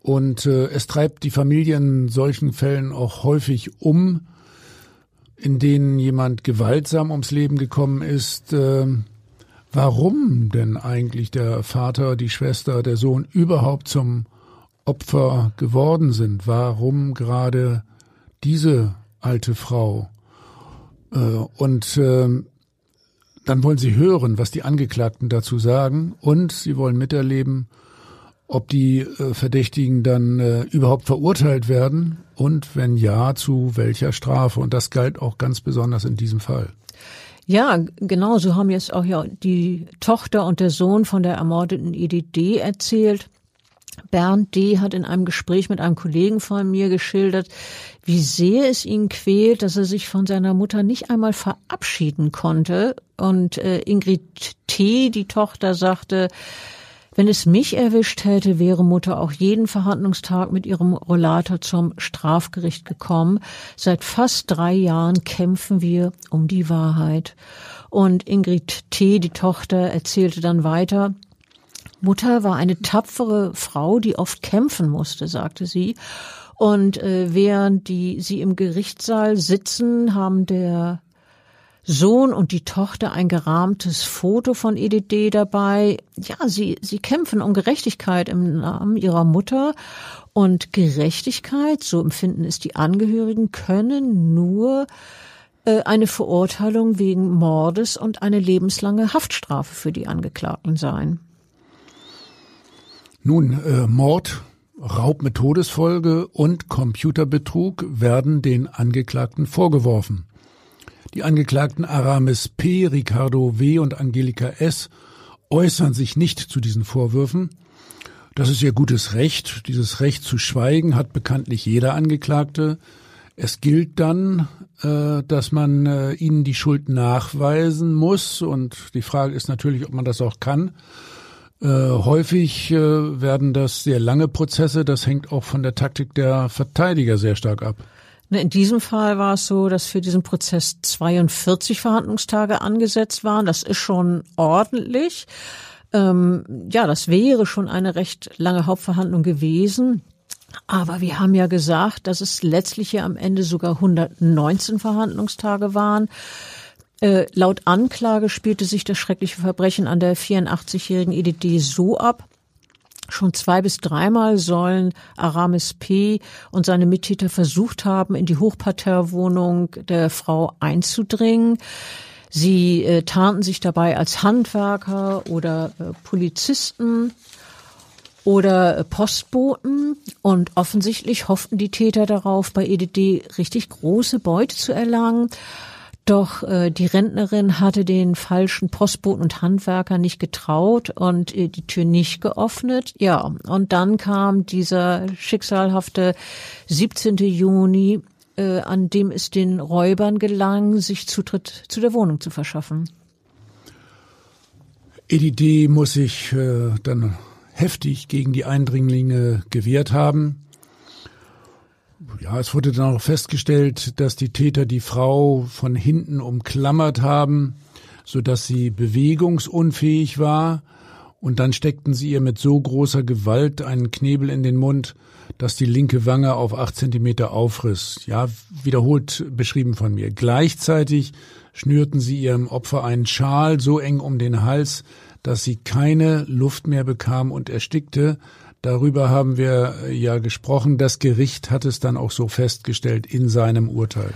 D: Und äh, es treibt die Familie in solchen Fällen auch häufig um, in denen jemand gewaltsam ums Leben gekommen ist, äh, warum denn eigentlich der Vater, die Schwester, der Sohn überhaupt zum Opfer geworden sind, warum gerade diese alte Frau. Äh, und ähm, dann wollen sie hören, was die Angeklagten dazu sagen und sie wollen miterleben, ob die äh, Verdächtigen dann äh, überhaupt verurteilt werden und wenn ja, zu welcher Strafe. Und das galt auch ganz besonders in diesem Fall.
C: Ja, genau, so haben jetzt auch ja die Tochter und der Sohn von der ermordeten Edith D. erzählt. Bernd D. hat in einem Gespräch mit einem Kollegen von mir geschildert, wie sehr es ihn quält, dass er sich von seiner Mutter nicht einmal verabschieden konnte. Und äh, Ingrid T., die Tochter, sagte, wenn es mich erwischt hätte, wäre Mutter auch jeden Verhandlungstag mit ihrem Rollator zum Strafgericht gekommen. Seit fast drei Jahren kämpfen wir um die Wahrheit. Und Ingrid T., die Tochter, erzählte dann weiter, Mutter war eine tapfere Frau, die oft kämpfen musste, sagte sie. Und äh, während die sie im Gerichtssaal sitzen, haben der Sohn und die Tochter ein gerahmtes Foto von EDD dabei. Ja, sie, sie kämpfen um Gerechtigkeit im Namen ihrer Mutter. Und Gerechtigkeit, so empfinden es die Angehörigen, können nur äh, eine Verurteilung wegen Mordes und eine lebenslange Haftstrafe für die Angeklagten sein.
D: Nun, äh, Mord, Raub mit Todesfolge und Computerbetrug werden den Angeklagten vorgeworfen. Die Angeklagten Aramis P., Ricardo W. und Angelika S. äußern sich nicht zu diesen Vorwürfen. Das ist ihr gutes Recht. Dieses Recht zu schweigen hat bekanntlich jeder Angeklagte. Es gilt dann, äh, dass man äh, ihnen die Schuld nachweisen muss. Und die Frage ist natürlich, ob man das auch kann. Äh, häufig werden das sehr lange Prozesse. Das hängt auch von der Taktik der Verteidiger sehr stark ab.
C: Ne, in diesem Fall war es so, dass für diesen Prozess 42 Verhandlungstage angesetzt waren. Das ist schon ordentlich. Ähm, ja, das wäre schon eine recht lange Hauptverhandlung gewesen. Aber wir haben ja gesagt, dass es letztlich ja am Ende sogar 119 Verhandlungstage waren. Äh, laut Anklage spielte sich das schreckliche Verbrechen an der 84-jährigen EDD so ab, Schon zwei bis dreimal sollen Aramis P. und seine Mittäter versucht haben, in die Hochparterrewohnung der Frau einzudringen. Sie äh, tarnten sich dabei als Handwerker oder äh, Polizisten oder äh, Postboten und offensichtlich hofften die Täter darauf, bei EDD richtig große Beute zu erlangen. Doch äh, die Rentnerin hatte den falschen Postboten und Handwerker nicht getraut und äh, die Tür nicht geöffnet. Ja, und dann kam dieser schicksalhafte 17. Juni, äh, an dem es den Räubern gelang, sich Zutritt zu der Wohnung zu verschaffen.
D: EDD muss sich äh, dann heftig gegen die Eindringlinge gewehrt haben. Ja, es wurde dann auch festgestellt, dass die Täter die Frau von hinten umklammert haben, so dass sie bewegungsunfähig war. Und dann steckten sie ihr mit so großer Gewalt einen Knebel in den Mund, dass die linke Wange auf acht Zentimeter aufriss. Ja, wiederholt beschrieben von mir. Gleichzeitig schnürten sie ihrem Opfer einen Schal so eng um den Hals, dass sie keine Luft mehr bekam und erstickte, Darüber haben wir äh, ja gesprochen. Das Gericht hat es dann auch so festgestellt in seinem Urteil.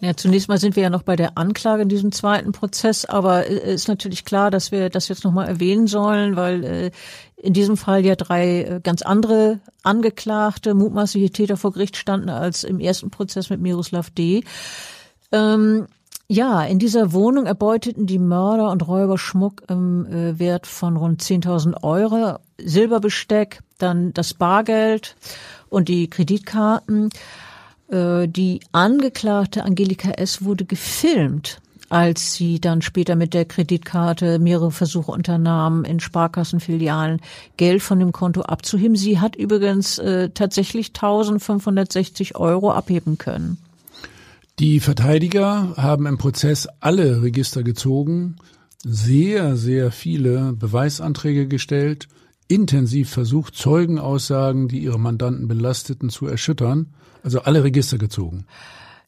C: Ja, zunächst mal sind wir ja noch bei der Anklage in diesem zweiten Prozess, aber äh, ist natürlich klar, dass wir das jetzt nochmal erwähnen sollen, weil äh, in diesem Fall ja drei ganz andere Angeklagte, mutmaßliche Täter vor Gericht standen als im ersten Prozess mit Miroslav D. Ähm, ja, in dieser Wohnung erbeuteten die Mörder und Räuber Schmuck im äh, Wert von rund 10.000 Euro, Silberbesteck, dann das Bargeld und die Kreditkarten. Äh, die Angeklagte Angelika S. wurde gefilmt, als sie dann später mit der Kreditkarte mehrere Versuche unternahm, in Sparkassenfilialen Geld von dem Konto abzuheben. Sie hat übrigens äh, tatsächlich 1560 Euro abheben können.
D: Die Verteidiger haben im Prozess alle Register gezogen, sehr, sehr viele Beweisanträge gestellt, intensiv versucht, Zeugenaussagen, die ihre Mandanten belasteten, zu erschüttern, also alle Register gezogen.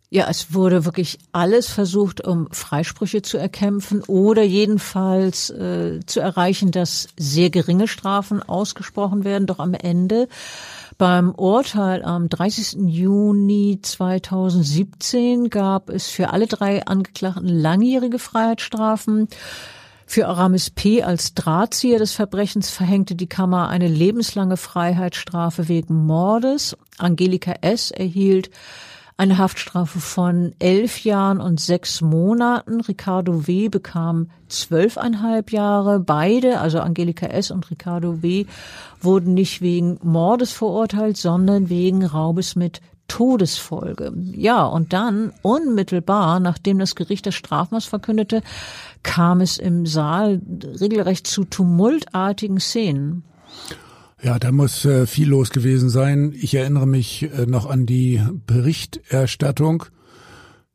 C: Ja, es wurde wirklich alles versucht, um Freisprüche zu erkämpfen oder jedenfalls äh, zu erreichen, dass sehr geringe Strafen ausgesprochen werden. Doch am Ende beim Urteil am 30. Juni 2017 gab es für alle drei Angeklagten langjährige Freiheitsstrafen. Für Aramis P. als Drahtzieher des Verbrechens verhängte die Kammer eine lebenslange Freiheitsstrafe wegen Mordes. Angelika S. erhielt eine Haftstrafe von elf Jahren und sechs Monaten. Ricardo W. bekam zwölfeinhalb Jahre. Beide, also Angelika S. und Ricardo W., wurden nicht wegen Mordes verurteilt, sondern wegen Raubes mit Todesfolge. Ja, und dann unmittelbar, nachdem das Gericht das Strafmaß verkündete, kam es im Saal regelrecht zu tumultartigen Szenen.
D: Ja, da muss äh, viel los gewesen sein. Ich erinnere mich äh, noch an die Berichterstattung,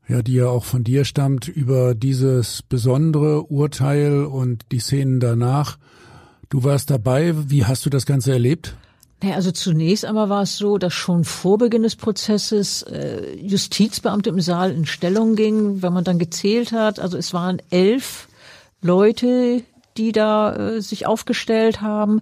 D: ja, die ja auch von dir stammt, über dieses besondere Urteil und die Szenen danach. Du warst dabei. Wie hast du das Ganze erlebt?
C: Naja, also zunächst einmal war es so, dass schon vor Beginn des Prozesses äh, Justizbeamte im Saal in Stellung gingen, wenn man dann gezählt hat. Also es waren elf Leute, die da äh, sich aufgestellt haben.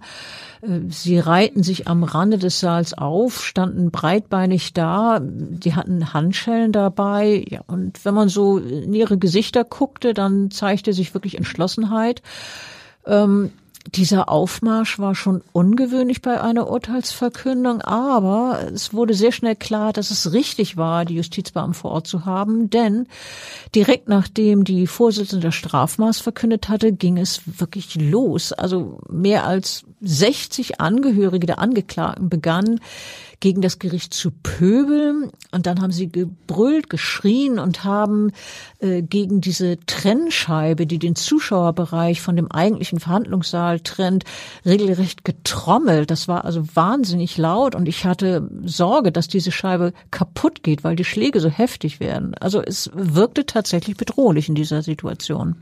C: Sie reihten sich am Rande des Saals auf, standen breitbeinig da, die hatten Handschellen dabei, ja, und wenn man so in ihre Gesichter guckte, dann zeigte sich wirklich Entschlossenheit. Ähm, dieser Aufmarsch war schon ungewöhnlich bei einer Urteilsverkündung, aber es wurde sehr schnell klar, dass es richtig war, die Justizbeamten vor Ort zu haben, denn direkt nachdem die Vorsitzende Strafmaß verkündet hatte, ging es wirklich los. Also mehr als 60 Angehörige der Angeklagten begannen gegen das Gericht zu pöbeln. Und dann haben sie gebrüllt, geschrien und haben äh, gegen diese Trennscheibe, die den Zuschauerbereich von dem eigentlichen Verhandlungssaal trennt, regelrecht getrommelt. Das war also wahnsinnig laut und ich hatte Sorge, dass diese Scheibe kaputt geht, weil die Schläge so heftig werden. Also es wirkte tatsächlich bedrohlich in dieser Situation.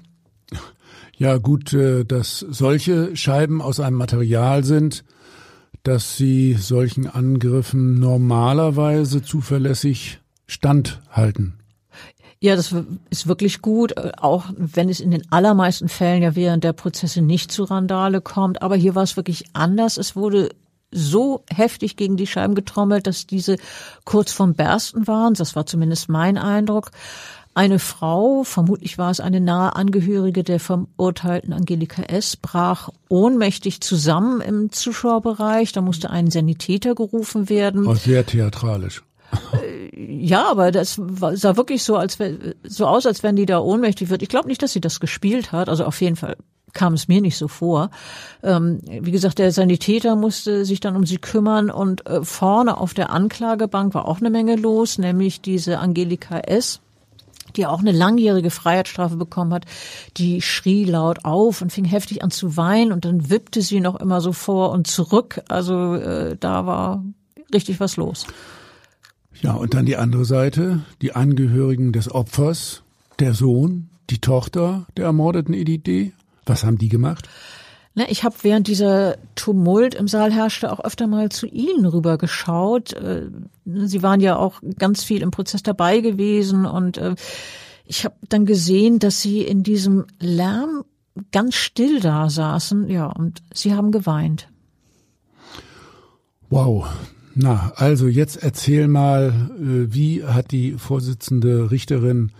D: Ja, gut, äh, dass solche Scheiben aus einem Material sind, dass sie solchen Angriffen normalerweise zuverlässig standhalten.
C: Ja, das ist wirklich gut, auch wenn es in den allermeisten Fällen ja während der Prozesse nicht zu Randale kommt. Aber hier war es wirklich anders. Es wurde so heftig gegen die Scheiben getrommelt, dass diese kurz vorm Bersten waren. Das war zumindest mein Eindruck. Eine Frau, vermutlich war es eine nahe Angehörige der verurteilten Angelika S., brach ohnmächtig zusammen im Zuschauerbereich. Da musste ein Sanitäter gerufen werden.
D: Oh, sehr theatralisch.
C: Äh, ja, aber das sah wirklich so, als so aus, als wenn die da ohnmächtig wird. Ich glaube nicht, dass sie das gespielt hat. Also auf jeden Fall kam es mir nicht so vor. Ähm, wie gesagt, der Sanitäter musste sich dann um sie kümmern und äh, vorne auf der Anklagebank war auch eine Menge los, nämlich diese Angelika S die auch eine langjährige Freiheitsstrafe bekommen hat, die schrie laut auf und fing heftig an zu weinen und dann wippte sie noch immer so vor und zurück. Also äh, da war richtig was los.
D: Ja, und dann die andere Seite, die Angehörigen des Opfers, der Sohn, die Tochter der ermordeten Edith D. Was haben die gemacht?
C: Ne, ich habe während dieser Tumult im Saal herrschte auch öfter mal zu Ihnen rüber geschaut. Äh, Sie waren ja auch ganz viel im Prozess dabei gewesen und äh, ich habe dann gesehen, dass Sie in diesem Lärm ganz still da saßen, ja, und Sie haben geweint.
D: Wow. Na, also jetzt erzähl mal, äh, wie hat die Vorsitzende Richterin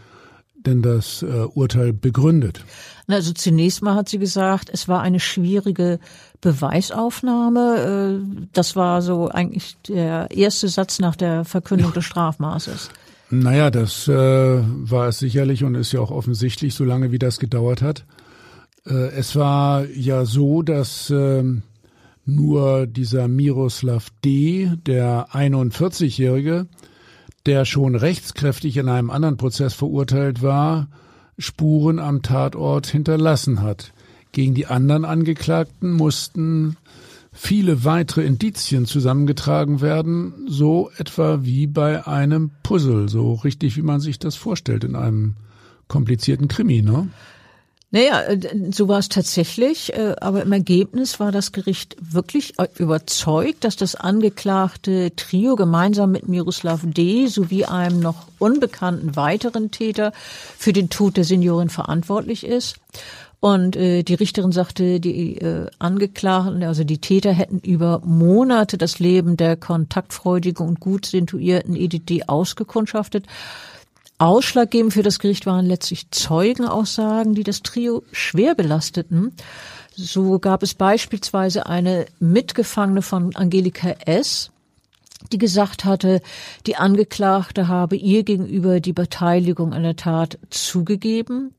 D: denn das Urteil begründet?
C: Also zunächst mal hat sie gesagt, es war eine schwierige Beweisaufnahme. Äh, das war so eigentlich der erste Satz nach der Verkündung des Strafmaßes.
D: Naja, das äh, war es sicherlich und ist ja auch offensichtlich, solange wie das gedauert hat. Äh, es war ja so, dass äh, nur dieser Miroslav D., der 41-Jährige, der schon rechtskräftig in einem anderen Prozess verurteilt war, Spuren am Tatort hinterlassen hat. Gegen die anderen Angeklagten mussten viele weitere Indizien zusammengetragen werden, so etwa wie bei einem Puzzle, so richtig wie man sich das vorstellt in einem komplizierten Krimi, ne?
C: Naja, äh, so war es tatsächlich, äh, aber im Ergebnis war das Gericht wirklich äh, überzeugt, dass das angeklagte Trio gemeinsam mit Miroslav D. sowie einem noch unbekannten weiteren Täter für den Tod der Seniorin verantwortlich ist. Und die Richterin sagte, die Angeklagten, also die Täter hätten über Monate das Leben der kontaktfreudigen und gut situierten EDD ausgekundschaftet Ausschlaggebend für das Gericht waren letztlich Zeugenaussagen, die das Trio schwer belasteten. So gab es beispielsweise eine Mitgefangene von Angelika S., die gesagt hatte, die Angeklagte habe ihr gegenüber die Beteiligung an der Tat zugegeben.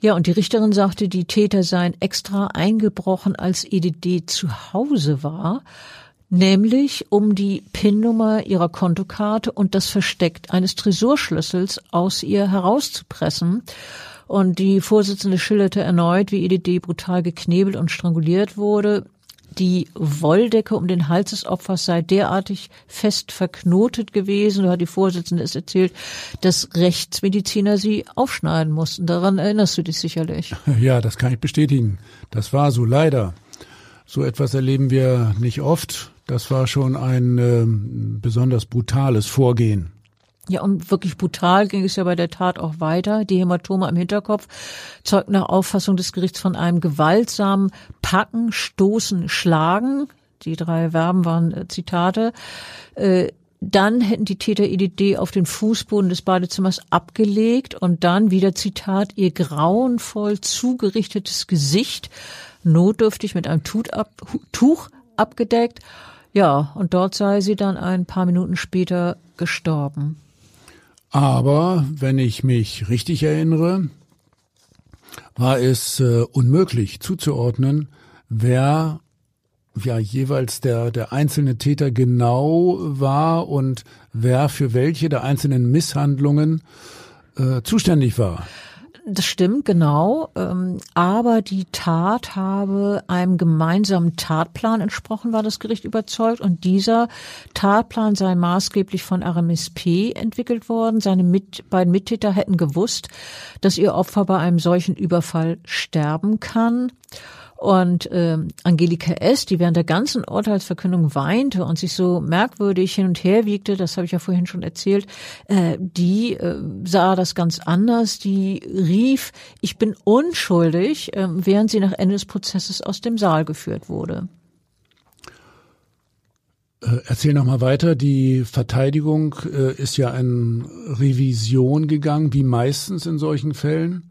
C: Ja, und die Richterin sagte, die Täter seien extra eingebrochen, als EDD zu Hause war nämlich um die PIN-Nummer ihrer Kontokarte und das Versteck eines Tresorschlüssels aus ihr herauszupressen. Und die Vorsitzende schilderte erneut, wie EDD brutal geknebelt und stranguliert wurde. Die Wolldecke um den Hals des Opfers sei derartig fest verknotet gewesen, so hat die Vorsitzende es erzählt, dass Rechtsmediziner sie aufschneiden mussten. Daran erinnerst du dich sicherlich. (laughs)
D: Ja, das kann ich bestätigen. Das war so leider. So etwas erleben wir nicht oft. Das war schon ein äh, besonders brutales Vorgehen.
C: Ja, und wirklich brutal ging es ja bei der Tat auch weiter. Die Hämatome am Hinterkopf zeugten nach Auffassung des Gerichts von einem gewaltsamen Packen, Stoßen, Schlagen. Die drei Verben waren äh, Zitate. Äh, dann hätten die Täter EDD auf den Fußboden des Badezimmers abgelegt und dann wieder Zitat ihr grauenvoll zugerichtetes Gesicht notdürftig mit einem Tuch abgedeckt. Ja, und dort sei sie dann ein paar Minuten später gestorben.
D: Aber wenn ich mich richtig erinnere, war es äh, unmöglich zuzuordnen, wer ja jeweils der, der einzelne Täter genau war und wer für welche der einzelnen Misshandlungen äh, zuständig war.
C: Das stimmt, genau. Ähm, aber die Tat habe einem gemeinsamen Tatplan entsprochen, war das Gericht überzeugt. Und dieser Tatplan sei maßgeblich von Aramis P. entwickelt worden. Seine mit, beiden Mittäter hätten gewusst, dass ihr Opfer bei einem solchen Überfall sterben kann. Und äh, Angelika S., die während der ganzen Urteilsverkündung weinte und sich so merkwürdig hin und her wiegte, das habe ich ja vorhin schon erzählt, äh, die äh, sah das ganz anders. Die rief, ich bin unschuldig, äh, während sie nach Ende des Prozesses aus dem Saal geführt wurde.
D: Äh, erzähl noch mal weiter. Die Verteidigung äh, ist ja in Revision gegangen, wie meistens in solchen Fällen.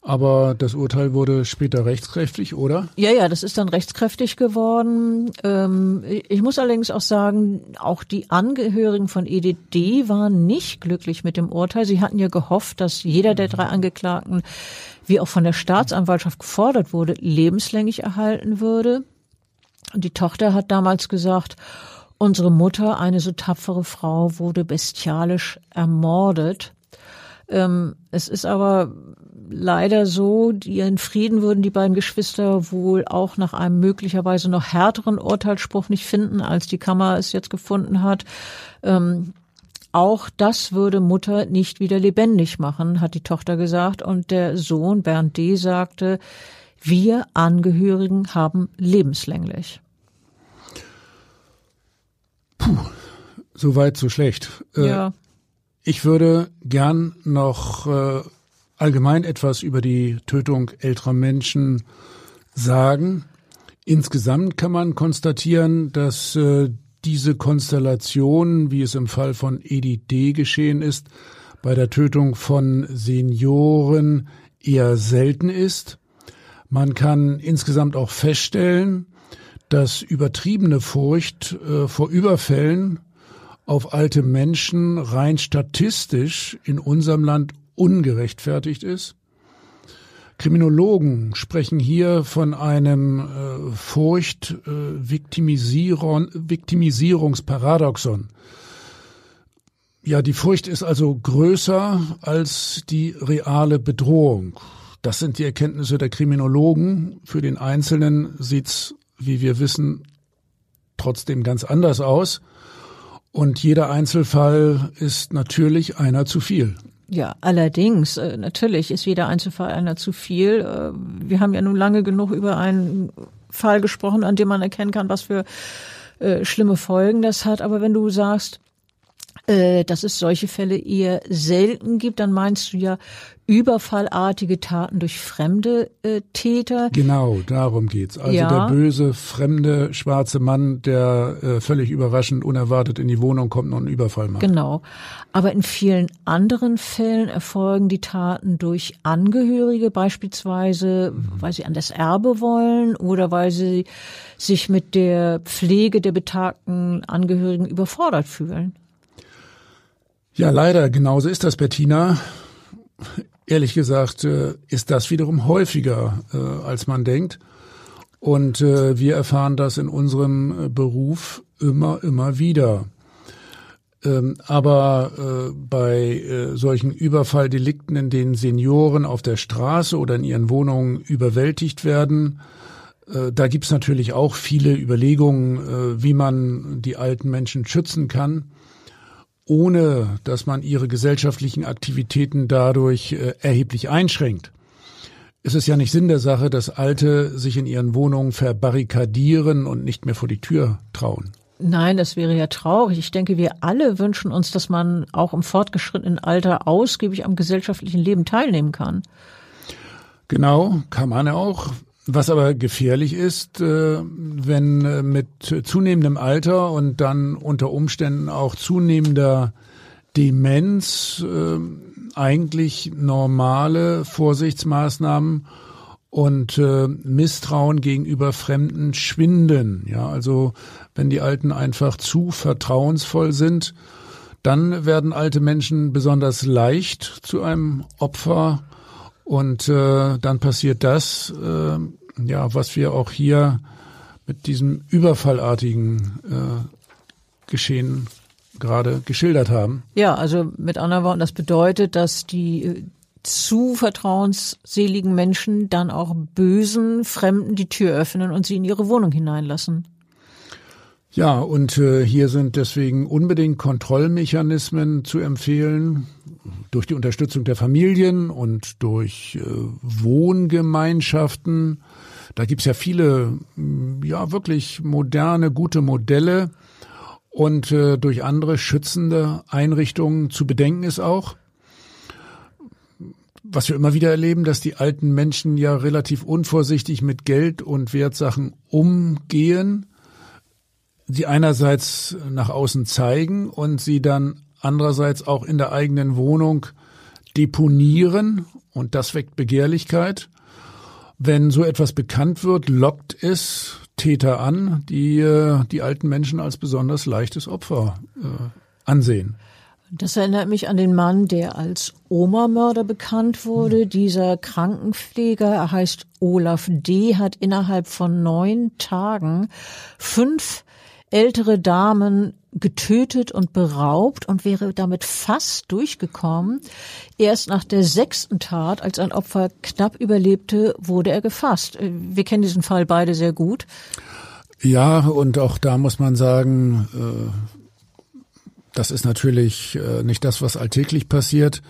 D: Aber das Urteil wurde später rechtskräftig, oder?
C: Ja, ja, das ist dann rechtskräftig geworden. Ähm, ich muss allerdings auch sagen, auch die Angehörigen von EDD waren nicht glücklich mit dem Urteil. Sie hatten ja gehofft, dass jeder der drei Angeklagten, wie auch von der Staatsanwaltschaft gefordert wurde, lebenslänglich erhalten würde. Und die Tochter hat damals gesagt, unsere Mutter, eine so tapfere Frau, wurde bestialisch ermordet. Ähm, es ist aber leider so, ihren Frieden würden die beiden Geschwister wohl auch nach einem möglicherweise noch härteren Urteilsspruch nicht finden, als die Kammer es jetzt gefunden hat. Ähm, auch das würde Mutter nicht wieder lebendig machen, hat die Tochter gesagt. Und der Sohn Bernd D. sagte, wir Angehörigen haben lebenslänglich.
D: Puh, so weit, so schlecht.
C: Äh, ja.
D: Ich würde gern noch äh, allgemein etwas über die Tötung älterer Menschen sagen. Insgesamt kann man konstatieren, dass äh, diese Konstellation, wie es im Fall von Edith D. geschehen ist, bei der Tötung von Senioren eher selten ist. Man kann insgesamt auch feststellen, dass übertriebene Furcht äh, vor Überfällen auf alte Menschen rein statistisch in unserem Land ungerechtfertigt ist. Kriminologen sprechen hier von einem äh, Furcht äh. Ja, die Furcht ist also größer als die reale Bedrohung. Das sind die Erkenntnisse der Kriminologen. Für den Einzelnen sieht's, wie wir wissen, trotzdem ganz anders aus. Und jeder Einzelfall ist natürlich einer zu viel.
C: Ja, allerdings, äh, natürlich ist jeder Einzelfall einer zu viel. Äh, wir haben ja nun lange genug über einen Fall gesprochen, an dem man erkennen kann, was für äh, schlimme Folgen das hat. Aber wenn du sagst, äh, dass es solche Fälle eher selten gibt, dann meinst du ja überfallartige Taten durch fremde äh, Täter.
D: Genau, darum geht's. Also ja. der böse, fremde, schwarze Mann, der äh, völlig überraschend, unerwartet in die Wohnung kommt und einen Überfall macht.
C: Genau. Aber in vielen anderen Fällen erfolgen die Taten durch Angehörige, beispielsweise, mhm. weil sie an das Erbe wollen oder weil sie sich mit der Pflege der betagten Angehörigen überfordert fühlen.
D: Ja, leider, genauso ist das, Bettina. Ehrlich gesagt äh, ist das wiederum häufiger, äh, als man denkt. Und äh, wir erfahren das in unserem Beruf immer, immer wieder. Ähm, aber bei solchen Überfalldelikten, in denen Senioren auf der Straße oder in ihren Wohnungen überwältigt werden, da gibt's natürlich auch viele Überlegungen, wie man die alten Menschen schützen kann ohne dass man ihre gesellschaftlichen Aktivitäten dadurch äh, erheblich einschränkt. Es ist ja nicht Sinn der Sache, dass Alte sich in ihren Wohnungen verbarrikadieren und nicht mehr vor die Tür trauen.
C: Nein, das wäre ja traurig. Ich denke, wir alle wünschen uns, dass man auch im fortgeschrittenen Alter ausgiebig am gesellschaftlichen Leben teilnehmen kann.
D: Genau, kann man auch. Was aber gefährlich ist, äh, wenn äh, mit zunehmendem Alter und dann unter Umständen auch zunehmender Demenz äh, eigentlich normale Vorsichtsmaßnahmen und Misstrauen gegenüber Fremden schwinden. Ja, also wenn die Alten einfach zu vertrauensvoll sind, dann werden alte Menschen besonders leicht zu einem Opfer und äh, dann passiert das, äh, ja, was wir auch hier mit diesem überfallartigen äh, Geschehen gerade geschildert haben.
C: Ja, also mit anderen Worten, das bedeutet, dass die äh, zu vertrauensseligen Menschen dann auch bösen Fremden die Tür öffnen und sie in ihre Wohnung hineinlassen.
D: Ja, und äh, hier sind deswegen unbedingt Kontrollmechanismen zu empfehlen, durch die Unterstützung der Familien und durch äh, Wohngemeinschaften. Da gibt's ja viele, ja, wirklich moderne, gute Modelle. Und äh, durch andere schützende Einrichtungen zu bedenken ist auch, was wir immer wieder erleben, dass die alten Menschen ja relativ unvorsichtig mit Geld und Wertsachen umgehen, sie einerseits nach außen zeigen und sie dann andererseits auch in der eigenen Wohnung deponieren und das weckt Begehrlichkeit. Wenn so etwas bekannt wird, lockt es Täter an, die äh, die alten Menschen als besonders leichtes Opfer äh, ansehen.
C: Das erinnert mich an den Mann, der als Oma-Mörder bekannt wurde. Hm. Dieser Krankenpfleger, er heißt Olaf D., hat innerhalb von neun Tagen fünf ältere Damen getötet und beraubt und wäre damit fast durchgekommen. Erst nach der sechsten Tat, als ein Opfer knapp überlebte, wurde er gefasst. Wir kennen diesen Fall beide sehr gut.
D: Ja, und auch da muss man sagen, äh, das ist natürlich äh, nicht das, was alltäglich passiert.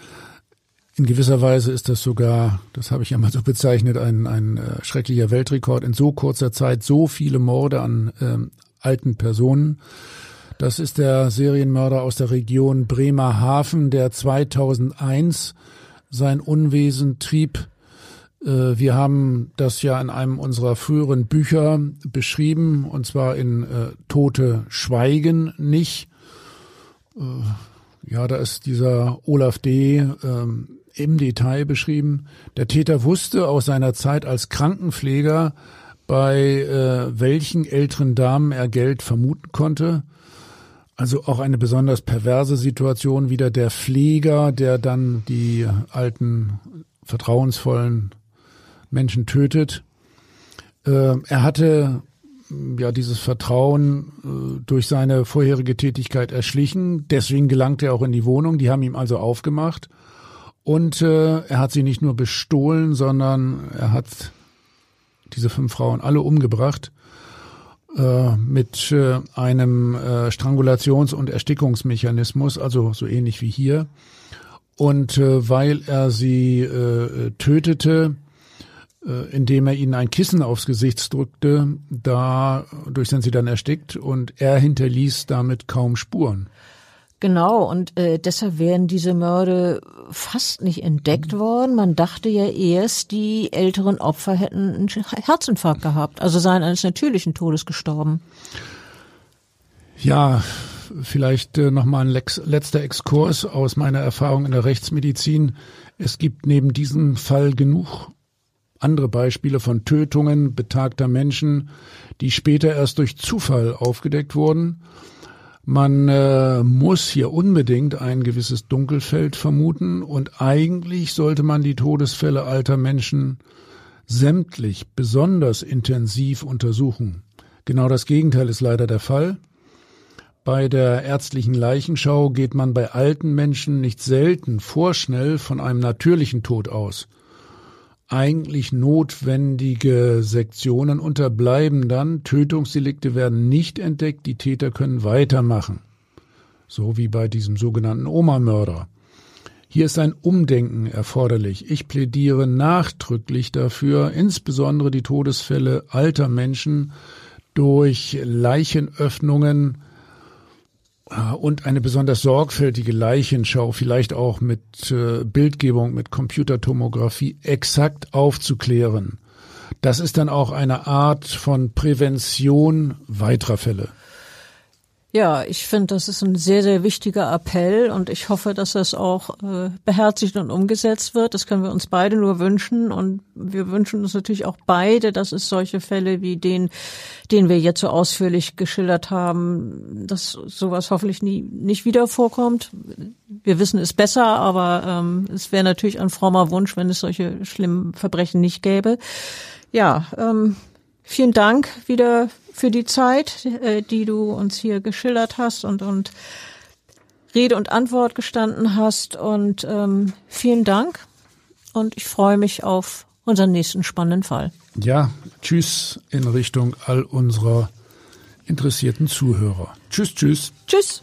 D: In gewisser Weise ist das sogar, das habe ich ja mal so bezeichnet, ein, ein äh, schrecklicher Weltrekord, in so kurzer Zeit so viele Morde an ähm, alten Personen. Das ist der Serienmörder aus der Region Bremerhaven, der 2001 sein Unwesen trieb. Äh, wir haben das ja in einem unserer früheren Bücher beschrieben, und zwar in äh, Tote Schweigen nicht. Äh, ja, da ist dieser Olaf D. Ähm, im Detail beschrieben. Der Täter wusste aus seiner Zeit als Krankenpfleger, bei äh, welchen älteren Damen er Geld vermuten konnte. Also auch eine besonders perverse Situation, wieder der Pfleger, der dann die alten, vertrauensvollen Menschen tötet. Äh, er hatte ja dieses Vertrauen äh, durch seine vorherige Tätigkeit erschlichen. Deswegen gelangte er auch in die Wohnung. Die haben ihm also aufgemacht. Und äh, er hat sie nicht nur bestohlen, sondern er hat diese fünf Frauen alle umgebracht äh, mit äh, einem äh, Strangulations- und Erstickungsmechanismus, also so ähnlich wie hier. Und weil er sie tötete, indem er ihnen ein Kissen aufs Gesicht drückte, dadurch sind sie dann erstickt und er hinterließ damit kaum Spuren.
C: Genau, und äh, deshalb wären diese Mörde fast nicht entdeckt worden. Man dachte ja erst, die älteren Opfer hätten einen Herzinfarkt gehabt, also seien eines natürlichen Todes gestorben.
D: Ja, vielleicht äh, nochmal ein Lex letzter Exkurs aus meiner Erfahrung in der Rechtsmedizin. Es gibt neben diesem Fall genug andere Beispiele von Tötungen betagter Menschen, die später erst durch Zufall aufgedeckt wurden man äh, muss hier unbedingt ein gewisses Dunkelfeld vermuten und eigentlich sollte man die Todesfälle alter Menschen sämtlich besonders intensiv untersuchen. Genau das Gegenteil ist leider der Fall. Bei der ärztlichen Leichenschau geht man bei alten Menschen nicht selten vorschnell von einem natürlichen Tod aus eigentlich notwendige Sektionen unterbleiben dann. Tötungsdelikte werden nicht entdeckt, die Täter können weitermachen. So wie bei diesem sogenannten Oma-Mörder. Hier ist ein Umdenken erforderlich. Ich plädiere nachdrücklich dafür, insbesondere die Todesfälle alter Menschen durch Leichenöffnungen und eine besonders sorgfältige Leichenschau, vielleicht auch mit äh, Bildgebung, mit Computertomographie exakt aufzuklären. Das ist dann auch eine Art von Prävention weiterer Fälle.
C: Ja, ich finde, das ist ein sehr, sehr wichtiger Appell und ich hoffe, dass das auch äh, beherzigt und umgesetzt wird. Das können wir uns beide nur wünschen und wir wünschen uns natürlich auch beide, dass es solche Fälle wie den, den wir jetzt so ausführlich geschildert haben, dass sowas hoffentlich nie, nicht wieder vorkommt. Wir wissen es besser, aber ähm, es wäre natürlich ein frommer Wunsch, wenn es solche schlimmen Verbrechen nicht gäbe. Ja, ähm, vielen Dank wieder für die Zeit, äh, die du uns hier geschildert hast und, und Rede und Antwort gestanden hast. Und ähm, vielen Dank. Und ich freue mich auf unseren nächsten spannenden Fall.
D: Ja, tschüss in Richtung all unserer interessierten Zuhörer. Tschüss, tschüss.
C: Tschüss.